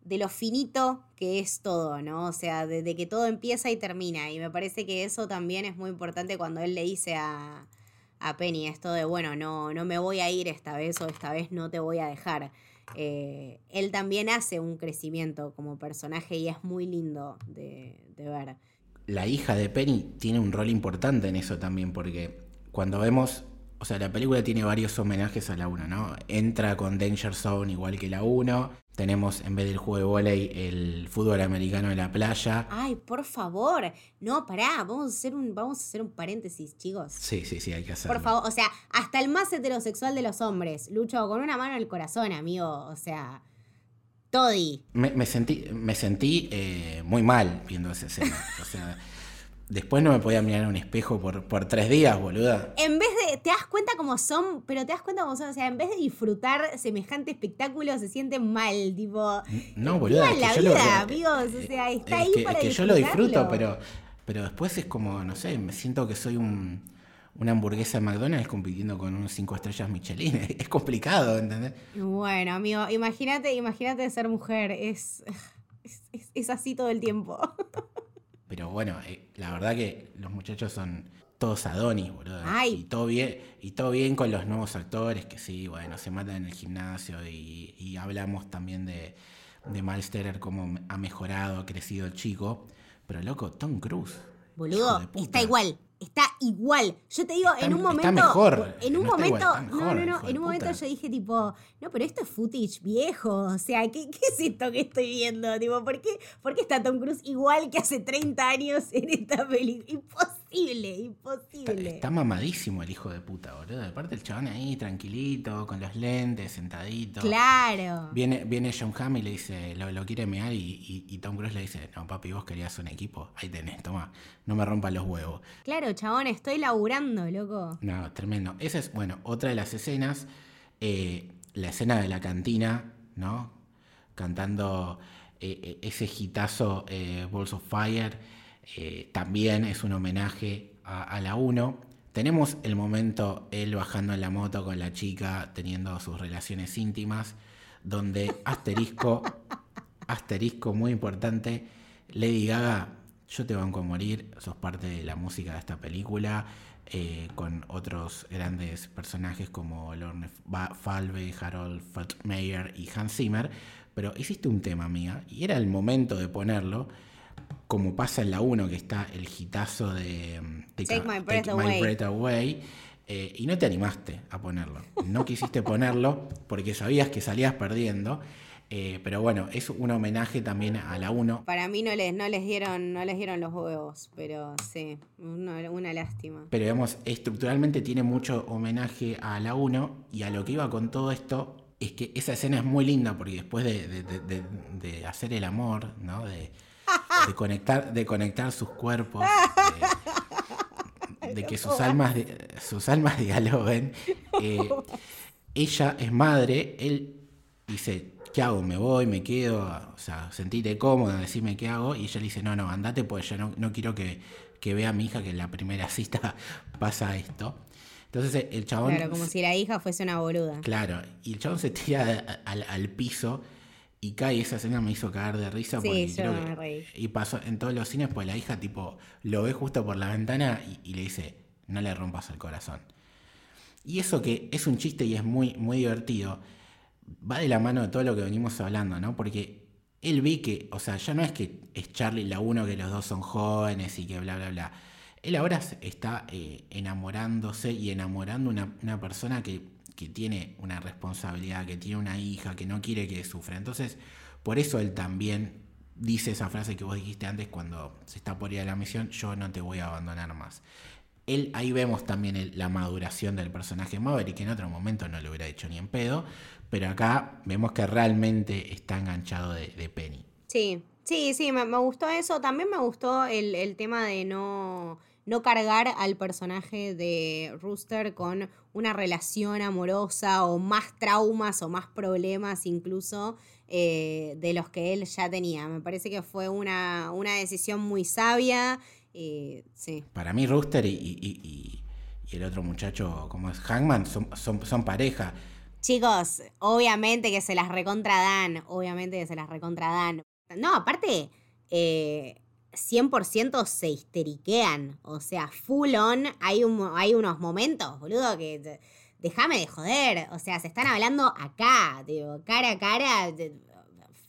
de lo finito que es todo, ¿no? O sea, de, que todo empieza y termina. Y me parece que eso también es muy importante cuando él le dice a, a Penny esto de, bueno, no, no me voy a ir esta vez o esta vez no te voy a dejar. Eh, él también hace un crecimiento como personaje y es muy lindo de, de ver. La hija de Penny tiene un rol importante en eso también, porque cuando vemos o sea, la película tiene varios homenajes a la 1, ¿no? Entra con Danger Zone igual que la 1. Tenemos, en vez del juego de volei, el fútbol americano en la playa. Ay, por favor. No, pará, vamos a hacer un, vamos a hacer un paréntesis, chicos. Sí, sí, sí, hay que hacerlo. Por favor, o sea, hasta el más heterosexual de los hombres. Lucho con una mano en el corazón, amigo. O sea. Toddy. Me, sentí, me sentí eh, muy mal viendo esa escena. o sea. Después no me podía mirar en un espejo por, por tres días, boluda. En vez de, te das cuenta cómo son, pero te das cuenta cómo son, o sea, en vez de disfrutar semejante espectáculo, se sienten mal, tipo... No, boluda, es que la yo vida, lo, amigos, o sea, está ahí para Es que yo lo disfruto, pero, pero después es como, no sé, me siento que soy un, una hamburguesa de McDonald's compitiendo con unos cinco estrellas Michelin. [LAUGHS] Es complicado, ¿entendés? Bueno, amigo, imagínate, imagínate ser mujer, es, es, es así todo el tiempo. [LAUGHS] Pero bueno, eh, la verdad que los muchachos son todos Adonis, boludo. Y todo bien, y todo bien con los nuevos actores, que sí, bueno, se matan en el gimnasio y, hablamos también de, de Malsterer, cómo ha mejorado, ha crecido el chico. Pero loco, Tom Cruise. Boludo, está igual. Está igual. Yo te digo, en un momento. Está mejor. En un momento. no, no, no. En un momento yo dije, tipo, no, pero esto es footage viejo. O sea, ¿qué, qué es esto que estoy viendo? Tipo, ¿por qué, ¿por qué está Tom Cruise igual que hace 30 años en esta película? Imposible, imposible. Está, mamadísimo el hijo de puta, boludo. Aparte el chabón ahí, tranquilito, con los lentes, sentadito. Claro. Viene, viene John Hamm y le dice, lo, quiere mear, y, y, Tom Cruise le dice, no, papi, vos querías un equipo. Ahí tenés, toma, no me rompas los huevos. Claro, chabón, estoy laburando, loco. No, tremendo. Esa es, bueno, otra de las escenas. Eh, la escena de la cantina, ¿no? Cantando eh, eh, ese hitazo Balls of Fire. También es un homenaje a, la 1. Tenemos el momento él bajando en la moto con la chica, teniendo sus relaciones íntimas, donde asterisco, [LAUGHS] asterisco muy importante, Lady Gaga yo te banco a morir, sos parte de la música de esta película, eh, con otros grandes personajes como Lorne Falve, Harold Feldmayer y Hans Zimmer, pero hiciste un tema mía y era el momento de ponerlo, como pasa en la 1 que está el hitazo de Take, My Breath Away. Eh, y no te animaste a ponerlo. No quisiste ponerlo porque sabías que salías perdiendo. Eh, pero bueno, es un homenaje también a la 1. Para mí no les, no les dieron, no les dieron los huevos, pero sí, una, lástima. Pero digamos, estructuralmente tiene mucho homenaje a la 1 y a lo que iba con todo esto es que esa escena es muy linda porque después de, hacer el amor, ¿no? De, conectar, de conectar sus cuerpos, de, que sus almas, sus almas dialoguen. [LAUGHS] Eh, ella es madre, él dice, ¿qué hago? ¿Me voy? ¿Me quedo? O sea, sentite cómoda, decime qué hago. Y ella le dice, no, no, andate, pues yo no, quiero que, vea a mi hija que en la primera [LAUGHS] cita pasa esto. Entonces el chabón... Claro, como si la hija fuese una boluda. Claro, y el chabón se tira al, piso y cae. Y esa escena me hizo caer de risa. Sí, yo me reí. Y pasó en todos los cines, pues la hija tipo lo ve justo por la ventana y, y, le dice, no le rompas el corazón. Y eso que es un chiste y es muy, muy divertido va de la mano de todo lo que venimos hablando, ¿no? Porque él vi que, o sea, ya no es que es Charlie la uno, que los dos son jóvenes y que bla, bla, bla. Él ahora está eh, enamorándose y enamorando una, una persona que, que, tiene una responsabilidad, que tiene una hija, que no quiere que sufra. Entonces, por eso él también dice esa frase que vos dijiste antes cuando se está por ir a la misión, yo no te voy a abandonar más. Él, ahí vemos también la maduración del personaje Maverick, que en otro momento no lo hubiera hecho ni en pedo, pero acá vemos que realmente está enganchado de, Penny. Sí, sí, sí, me, gustó eso. También me gustó el, tema de no, no cargar al personaje de Rooster con una relación amorosa o más traumas o más problemas incluso eh, de los que él ya tenía. Me parece que fue una, una decisión muy sabia. Eh, sí. Para mí Rooster y, el otro muchacho, como es Hangman, son, son, pareja. Chicos, obviamente que se las recontradan, obviamente que se las recontradan. No, aparte, eh, 100% se histeriquean. O sea, full on, hay, un, hay unos momentos, boludo, que déjame de joder. O sea, se están hablando acá, digo, cara a cara.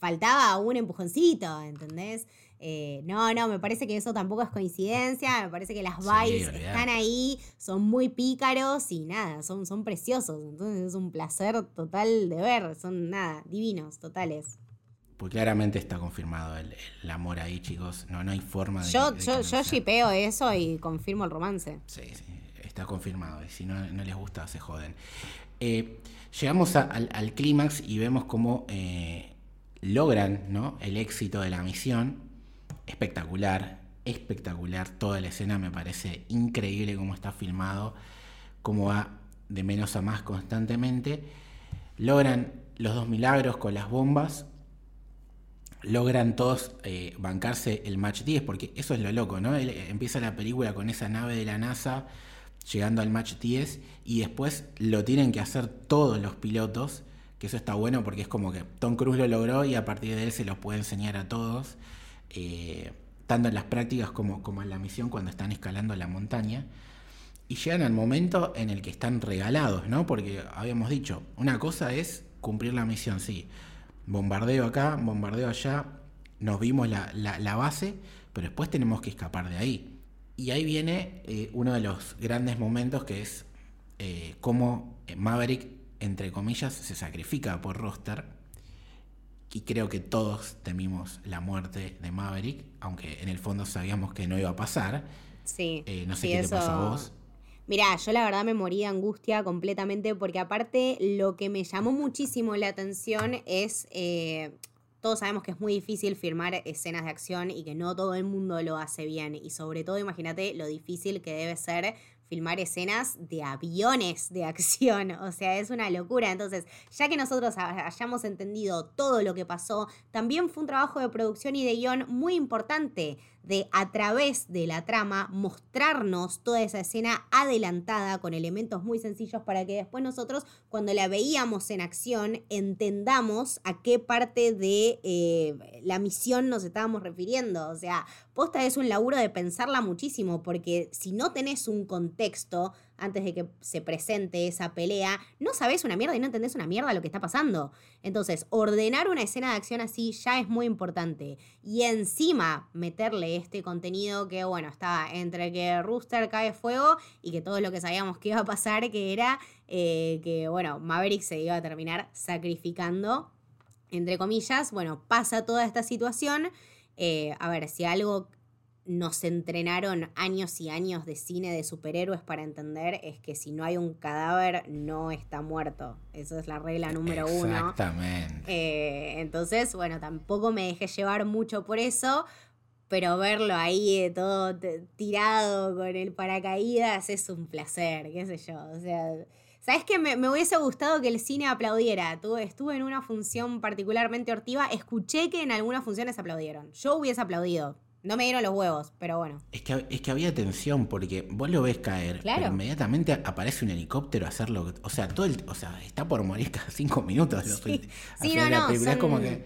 faltaba un empujoncito, ¿entendés? Eh, no, no, me parece que eso tampoco es coincidencia, me parece que las vibes están ahí, son muy pícaros y nada, son, son preciosos, entonces es un placer total de ver, son nada, divinos, totales. Pues claramente está confirmado el, amor ahí, chicos. No, no hay forma de. Yo, yo, yo shipeo eso y confirmo el romance. Sí, sí, está confirmado. Y si no, no les gusta, se joden. Eh, llegamos al, clímax y vemos cómo eh, logran ¿no? el éxito de la misión. Espectacular, espectacular. Toda la escena me parece increíble cómo está filmado, cómo va de menos a más constantemente. Logran los dos milagros con las bombas logran todos eh, bancarse el match 10, porque eso es lo loco, ¿no? empieza la película con esa nave de la NASA llegando al match 10 y después lo tienen que hacer todos los pilotos, que eso está bueno porque es como que Tom Cruise lo logró y a partir de él se los puede enseñar a todos, eh, tanto en las prácticas como, como en la misión cuando están escalando la montaña. Y llegan al momento en el que están regalados, ¿no? Porque habíamos dicho, una cosa es cumplir la misión, sí bombardeo acá, bombardeo allá, nos vimos la, base, pero después tenemos que escapar de ahí. Y ahí viene eh, uno de los grandes momentos que es eh, cómo Maverick, entre comillas, se sacrifica por Roster. Y creo que todos temimos la muerte de Maverick, aunque en el fondo sabíamos que no iba a pasar. Sí. Eh, no sé qué te pasó a vos. Mirá, yo la verdad me morí de angustia completamente porque aparte lo que me llamó muchísimo la atención es, eh, todos sabemos que es muy difícil firmar escenas de acción y que no todo el mundo lo hace bien y sobre todo imagínate lo difícil que debe ser filmar escenas de aviones de acción. [LAUGHS] O sea, es una locura. Entonces, ya que nosotros hayamos entendido todo lo que pasó, también fue un trabajo de producción y de guion muy importante de a través de la trama mostrarnos toda esa escena adelantada con elementos muy sencillos para que después nosotros cuando la veíamos en acción entendamos a qué parte de eh, la misión nos estábamos refiriendo. O sea, posta es un laburo de pensarla muchísimo porque si no tenés un contexto antes de que se presente esa pelea, no sabes una mierda y no entendés una mierda lo que está pasando. Entonces, ordenar una escena de acción así ya es muy importante. Y encima meterle este contenido que, bueno, estaba entre que Rooster cae fuego y que todo lo que sabíamos que iba a pasar, que era eh, que, bueno, Maverick se iba a terminar sacrificando, entre comillas. Bueno, pasa toda esta situación. Eh, a ver, si algo nos entrenaron años y años de cine de superhéroes para entender es que si no hay un cadáver no está muerto. Esa es la regla número uno. Exactamente. Eh, entonces, bueno, tampoco me dejé llevar mucho por eso, pero verlo ahí todo tirado con el paracaídas es un placer, qué sé yo. O sea, ¿sabes qué? Me, me, hubiese gustado que el cine aplaudiera. estuve en una función particularmente hortiva, escuché que en algunas funciones aplaudieron. Yo hubiese aplaudido no me dieron los huevos, pero bueno. Es que, es que había tensión porque vos lo ves caer, pero inmediatamente aparece un helicóptero a hacerlo. O sea, todo el, o sea, está por morir cada cinco minutos. Sí, [LAUGHS] sí no, no. Son, como que...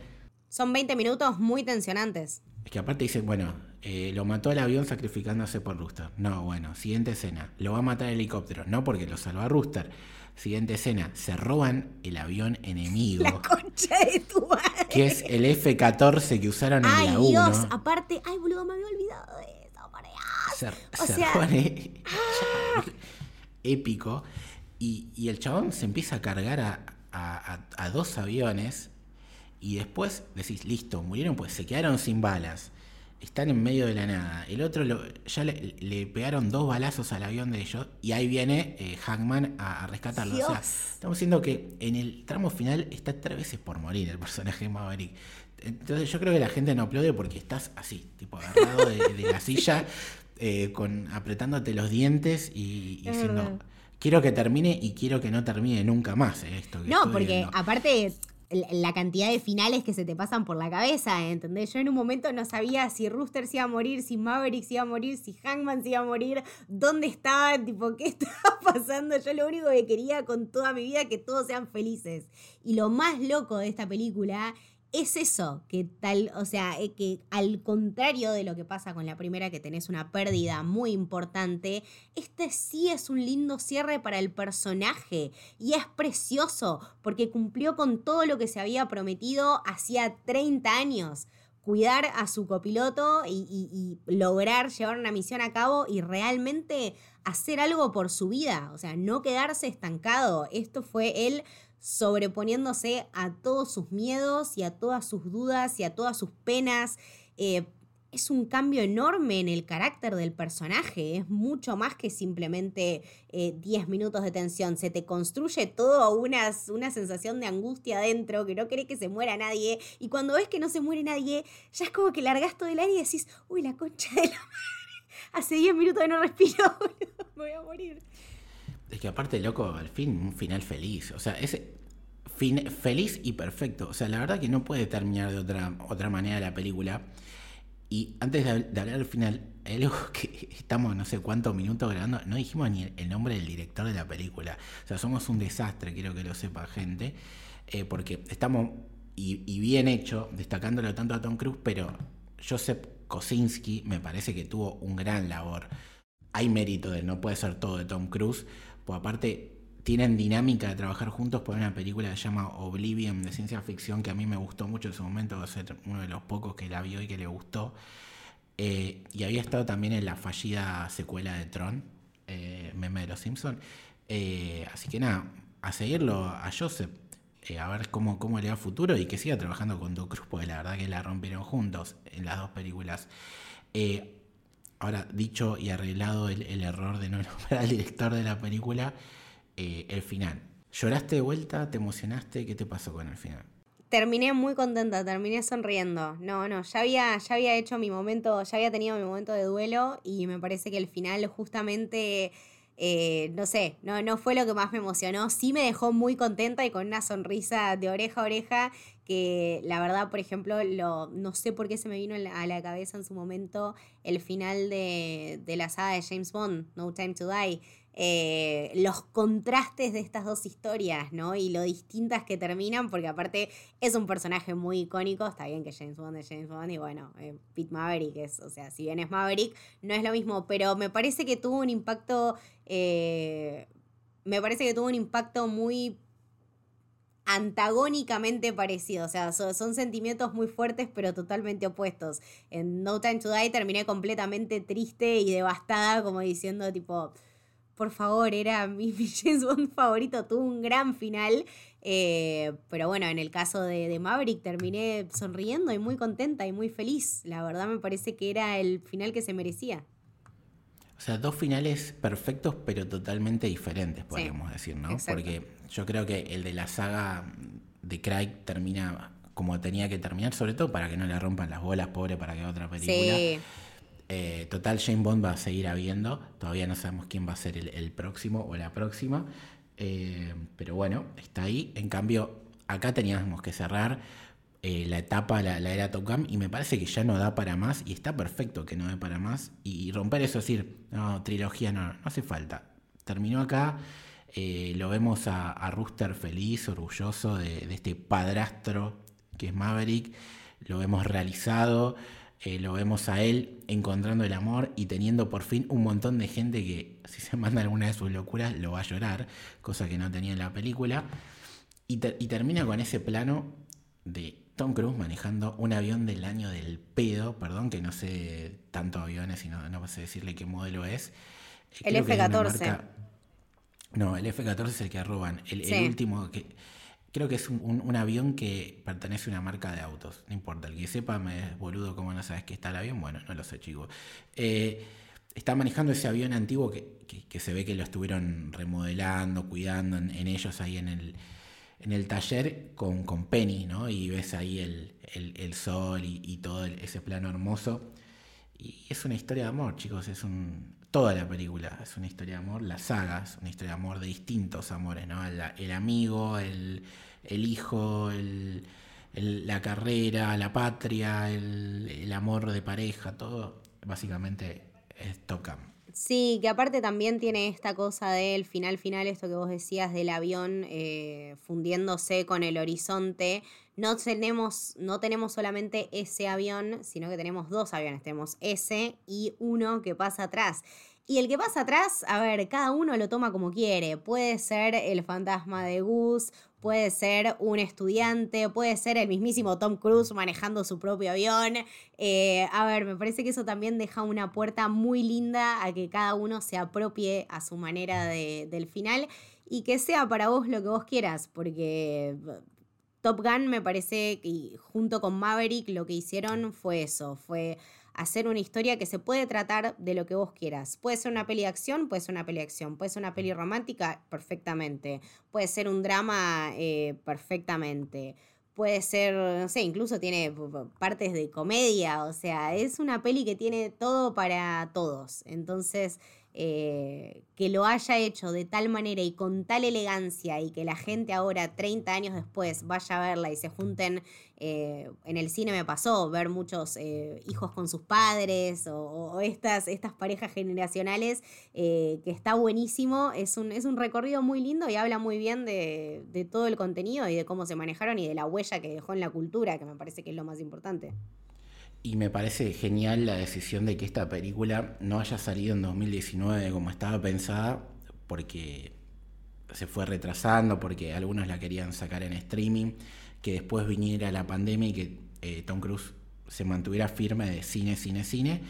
son 20 minutos muy tensionantes. Es que aparte dice, bueno, eh, lo mató el avión sacrificándose por Rooster. No, bueno, siguiente escena. Lo va a matar el helicóptero. No porque lo salva Rooster. Siguiente escena, se roban el avión enemigo. [LAUGHS] La concha de tu madre. Que es el F-14 que usaron en la 1. Ay, Dios, aparte, ay, boludo, me había olvidado de eso, Se, o se sea... ¡Ah! [LAUGHS] épico. Y, y, el chabón se empieza a cargar a, a, a, dos aviones. Y después decís, listo, murieron, pues se quedaron sin balas están en medio de la nada. El otro ya le, pegaron dos balazos al avión de ellos y ahí viene eh, Hackman a, rescatarlo. O sea, estamos diciendo que en el tramo final está tres veces por morir el personaje de Maverick. Entonces yo creo que la gente no aplaude porque estás así, tipo agarrado de, la [LAUGHS] silla, eh, con apretándote los dientes y, diciendo, quiero que termine y quiero que no termine nunca más esto. no, porque aparte la cantidad de finales que se te pasan por la cabeza, ¿entendés? Yo en un momento no sabía si Rooster se iba a morir, si Maverick se iba a morir, si Hangman se iba a morir, dónde estaba, [LAUGHS] tipo, qué estaba [LAUGHS] pasando. Yo lo único que quería con toda mi vida que todos sean felices. Y lo más loco de esta película es eso, que tal, o sea, eh, que al contrario de lo que pasa con la primera, que tenés una pérdida muy importante, este sí es un lindo cierre para el personaje y es precioso porque cumplió con todo lo que se había prometido hacía 30 años. Cuidar a su copiloto y, y lograr llevar una misión a cabo y realmente hacer algo por su vida, o sea, no quedarse estancado. Esto fue él sobreponiéndose a todos sus miedos y a todas sus dudas y a todas sus penas. Eh, es un cambio enorme en el carácter del personaje, es mucho más que simplemente 10 eh, minutos de tensión, se te construye todo una, una sensación de angustia adentro, que no querés que se muera nadie, y cuando ves que no se muere nadie, ya es como que largas todo el aire y decís, uy, la concha de la [LAUGHS] madre, hace 10 minutos que no respiro, [LAUGHS] me voy a morir. Es que aparte, loco, al fin, un final feliz. O sea, ese fin, feliz y perfecto. O sea, la verdad que no puede terminar de otra, otra manera la película. Y antes de, hablar del final, hay algo [LAUGHS] que estamos no sé cuántos minutos grabando, no dijimos ni el, nombre del director de la película. O sea, somos un desastre, quiero que lo sepa gente. Eh, porque estamos, y, y, bien hecho, destacándolo tanto a Tom Cruise, pero Joseph Kosinski me parece que tuvo un gran labor. Hay mérito de no puede ser todo de Tom Cruise, pues aparte tienen dinámica de trabajar juntos por una película que se llama Oblivion de ciencia ficción que a mí me gustó mucho en su momento, a ser uno de los pocos que la vio y que le gustó. Eh, y había estado también en la fallida secuela de Tron, eh, meme de los Simpsons. Eh, así que nada, a seguirlo a Joseph, a ver cómo, cómo le va futuro y que siga trabajando con Doug Cruz, porque la verdad que la rompieron juntos en las dos películas. Ahora, dicho y arreglado el, error de no [LAUGHS] nombrar al director de la película, eh, el final. ¿Lloraste de vuelta? ¿Te emocionaste? ¿Qué te pasó con el final? Terminé muy contenta, terminé sonriendo. No, no, ya había, ya había hecho mi momento, ya había tenido mi momento de duelo y me parece que el final justamente eh, no sé, no, no fue lo que más me emocionó. Sí me dejó muy contenta y con una sonrisa de oreja a oreja que la verdad, por ejemplo, lo, no sé por qué se me vino a la cabeza en su momento el final de, de la saga de James Bond, No Time to Die eh, los contrastes de estas dos historias, ¿no? Y lo distintas que terminan, porque aparte es un personaje muy icónico, está bien que James Bond es James Bond y bueno, eh, Pete Maverick es, o sea, si bien es Maverick, no es lo mismo, pero me parece que tuvo un impacto, eh, me parece que tuvo un impacto muy antagónicamente parecido, o sea, son, sentimientos muy fuertes pero totalmente opuestos. En No Time to Die terminé completamente triste y devastada, como diciendo tipo, por favor, era mi, [LAUGHS] James Bond favorito, tuvo un gran final. Eh, pero bueno, en el caso de, Maverick terminé sonriendo y muy contenta y muy feliz. La verdad me parece que era el final que se merecía. O sea, dos finales perfectos pero totalmente diferentes, podríamos decir, ¿no? Porque yo creo que el de la saga de Craig termina como tenía que terminar, sobre todo para que no le rompan las bolas, pobre, para que otra película. Sí. Eh, total, Jane Bond va a seguir habiendo. Todavía no sabemos quién va a ser el, próximo o la próxima. Eh, pero bueno, está ahí. En cambio, acá teníamos que cerrar eh, la etapa, la, era Top Gun, y me parece que ya no da para más. Y está perfecto que no dé para más. Y romper eso, decir, no, trilogía no, no hace falta. Terminó acá. lo vemos a, Rooster feliz, orgulloso de, de este padrastro que es Maverick. Lo vemos realizado. Eh, lo vemos a él encontrando el amor y teniendo por fin un montón de gente que si se manda alguna de sus locuras lo va a llorar, cosa que no tenía en la película. Y, termina con ese plano de Tom Cruise manejando un avión del año del pedo, perdón que no sé tanto aviones y no, no sé decirle qué modelo es. El F-14. No, el F-14 es el que roban. El, el último que Creo que es un, avión que pertenece a una marca de autos. No importa, el que sepa me es boludo como no sabes que está el avión. Bueno, no lo sé, chico. Eh, está manejando ese avión antiguo que, se ve que lo estuvieron remodelando, cuidando en, ellos ahí en el, en el taller con, con, Penny, ¿no? Y ves ahí el, sol y, todo ese plano hermoso. y es una historia de amor, chicos, es un... Toda la película es una historia de amor, la saga es una historia de amor de distintos amores, ¿no? El, amigo, el, hijo, la carrera, la patria, el, amor de pareja, todo básicamente es. Sí, que aparte también tiene esta cosa del final final, esto que vos decías del avión eh, fundiéndose con el horizonte. No tenemos, no tenemos solamente ese avión, sino que tenemos dos aviones. Tenemos ese y uno que pasa atrás. Y el que pasa atrás, a ver, cada uno lo toma como quiere. Puede ser el fantasma de Gus, puede ser un estudiante, puede ser el mismísimo Tom Cruise manejando su propio avión. Eh, a ver, me parece que eso también deja una puerta muy linda a que cada uno se apropie a su manera del final y que sea para vos lo que vos quieras, porque Top Gun me parece que junto con Maverick lo que hicieron fue eso, fue hacer una historia que se puede tratar de lo que vos quieras. Puede ser una peli de acción, puede ser una peli de acción, puede ser una peli romántica, perfectamente. Puede ser un drama, eh, perfectamente. Puede ser, no sé, incluso tiene partes de comedia, o sea, es una peli que tiene todo para todos. Entonces, eh, que lo haya hecho de tal manera y con tal elegancia y que la gente ahora, 30 años después, vaya a verla y se junten, eh, en el cine me pasó ver muchos eh, hijos con sus padres o, estas, estas parejas generacionales, que está buenísimo, es un, es un recorrido muy lindo y habla muy bien de, de todo el contenido y de cómo se manejaron y de la huella que dejó en la cultura, que me parece que es lo más importante. Y me parece genial la decisión de que esta película no haya salido en 2019 como estaba pensada, porque se fue retrasando, porque algunos la querían sacar en streaming, que después viniera la pandemia y que eh, Tom Cruise se mantuviera firme de cine, cine, cine.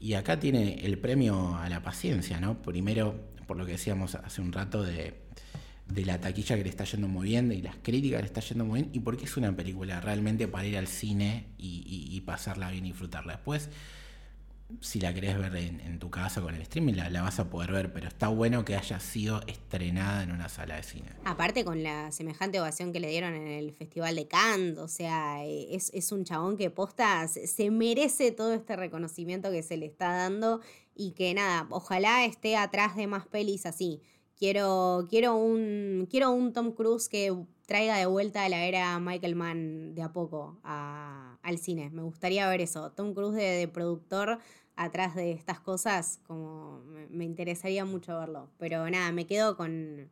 Y acá tiene el premio a la paciencia, ¿no? Primero, por lo que decíamos hace un rato de de la taquilla que le está yendo muy bien, de las críticas que le está yendo muy bien, y porque es una película realmente para ir al cine y, pasarla bien y disfrutarla. Después, si la querés ver en, tu casa con el streaming, la, vas a poder ver, pero está bueno que haya sido estrenada en una sala de cine. Aparte con la semejante ovación que le dieron en el Festival de Cannes, o sea, es, es un chabón que posta, se merece todo este reconocimiento que se le está dando y que nada, ojalá esté atrás de más pelis así. Quiero, quiero, un, quiero un Tom Cruise que traiga de vuelta la era Michael Mann de a poco al cine. Me gustaría ver eso. Tom Cruise de, productor atrás de estas cosas, como me, interesaría mucho verlo. Pero nada, me quedo con,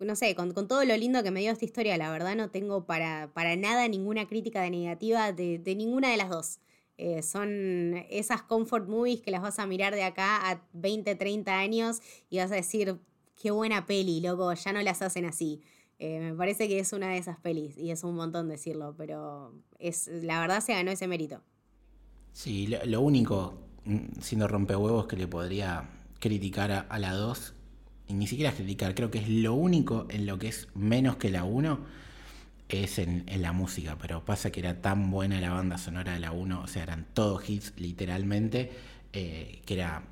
no sé, con, todo lo lindo que me dio esta historia. La verdad no tengo para, para nada ninguna crítica de negativa de, ninguna de las dos. Eh, son esas comfort movies que las vas a mirar de acá a 20, 30 años y vas a decir, qué buena peli, loco, ya no las hacen así. Eh, me parece que es una de esas pelis y es un montón decirlo, pero es la verdad se ganó ese mérito. Sí, lo, único, mm, siendo rompehuevos, que le podría criticar a, la 2, y ni siquiera criticar, creo que es lo único en lo que es menos que la 1, es en, la música, pero pasa que era tan buena la banda sonora de la 1, o sea, eran todos hits literalmente, eh, que era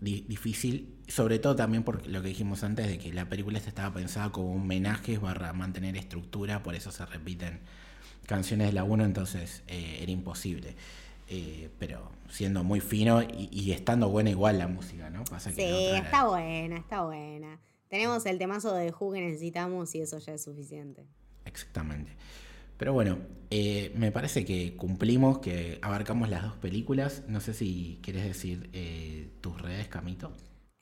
difícil, sobre todo también por lo que dijimos antes de que la película estaba pensada como un homenaje para mantener estructura, por eso se repiten canciones de la 1, entonces eh, era imposible. Eh, pero siendo muy fino y, estando buena igual la música, ¿no? Pasa que sí, está buena, está buena. Tenemos el temazo de Who que necesitamos y eso ya es suficiente. Exactamente. Pero bueno, eh, me parece que cumplimos, que abarcamos las dos películas. No sé si quieres decir eh, tus redes, Camito.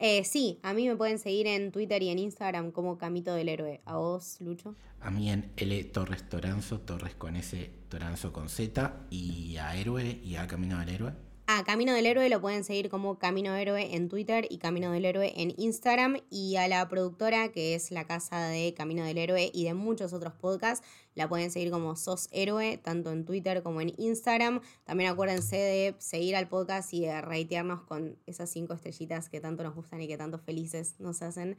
Eh, sí, a mí me pueden seguir en Twitter y en Instagram como Camito del Héroe. ¿A vos, Lucho? A mí en L Torres Toranzo, Torres con S, Toranzo con Z, y a Héroe y a Camino del Héroe. A Camino del Héroe lo pueden seguir como Camino Héroe en Twitter y Camino del Héroe en Instagram. Y a la productora, que es la casa de Camino del Héroe y de muchos otros podcasts, la pueden seguir como Sos Héroe, tanto en Twitter como en Instagram. También acuérdense de seguir al podcast y de reitearnos con esas cinco estrellitas que tanto nos gustan y que tanto felices nos hacen.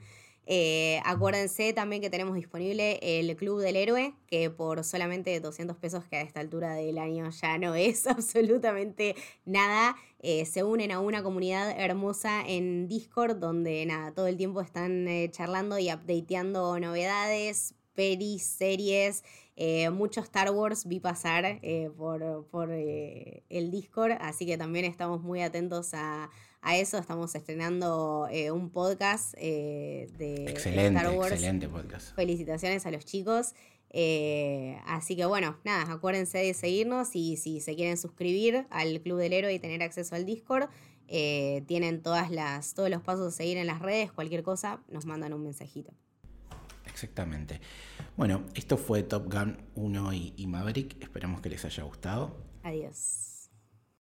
Eh, acuérdense también que tenemos disponible el Club del Héroe, que por solamente 200 pesos, que a esta altura del año ya no es [LAUGHS] absolutamente nada, eh, se unen a una comunidad hermosa en Discord, donde nada, todo el tiempo están eh, charlando y updateando novedades, pelis, series, eh, mucho Star Wars vi pasar por, por el Discord, así que también estamos muy atentos a, eso. Estamos estrenando un podcast de excelente, Star Wars. Excelente podcast. Felicitaciones a los chicos. así que bueno, nada, acuérdense de seguirnos y si se quieren suscribir al Club del Héroe y tener acceso al Discord, eh, tienen todas las, todos los pasos a seguir en las redes, cualquier cosa, nos mandan un mensajito. Exactamente. Bueno, esto fue Top Gun 1 y Maverick. Esperamos que les haya gustado. Adiós.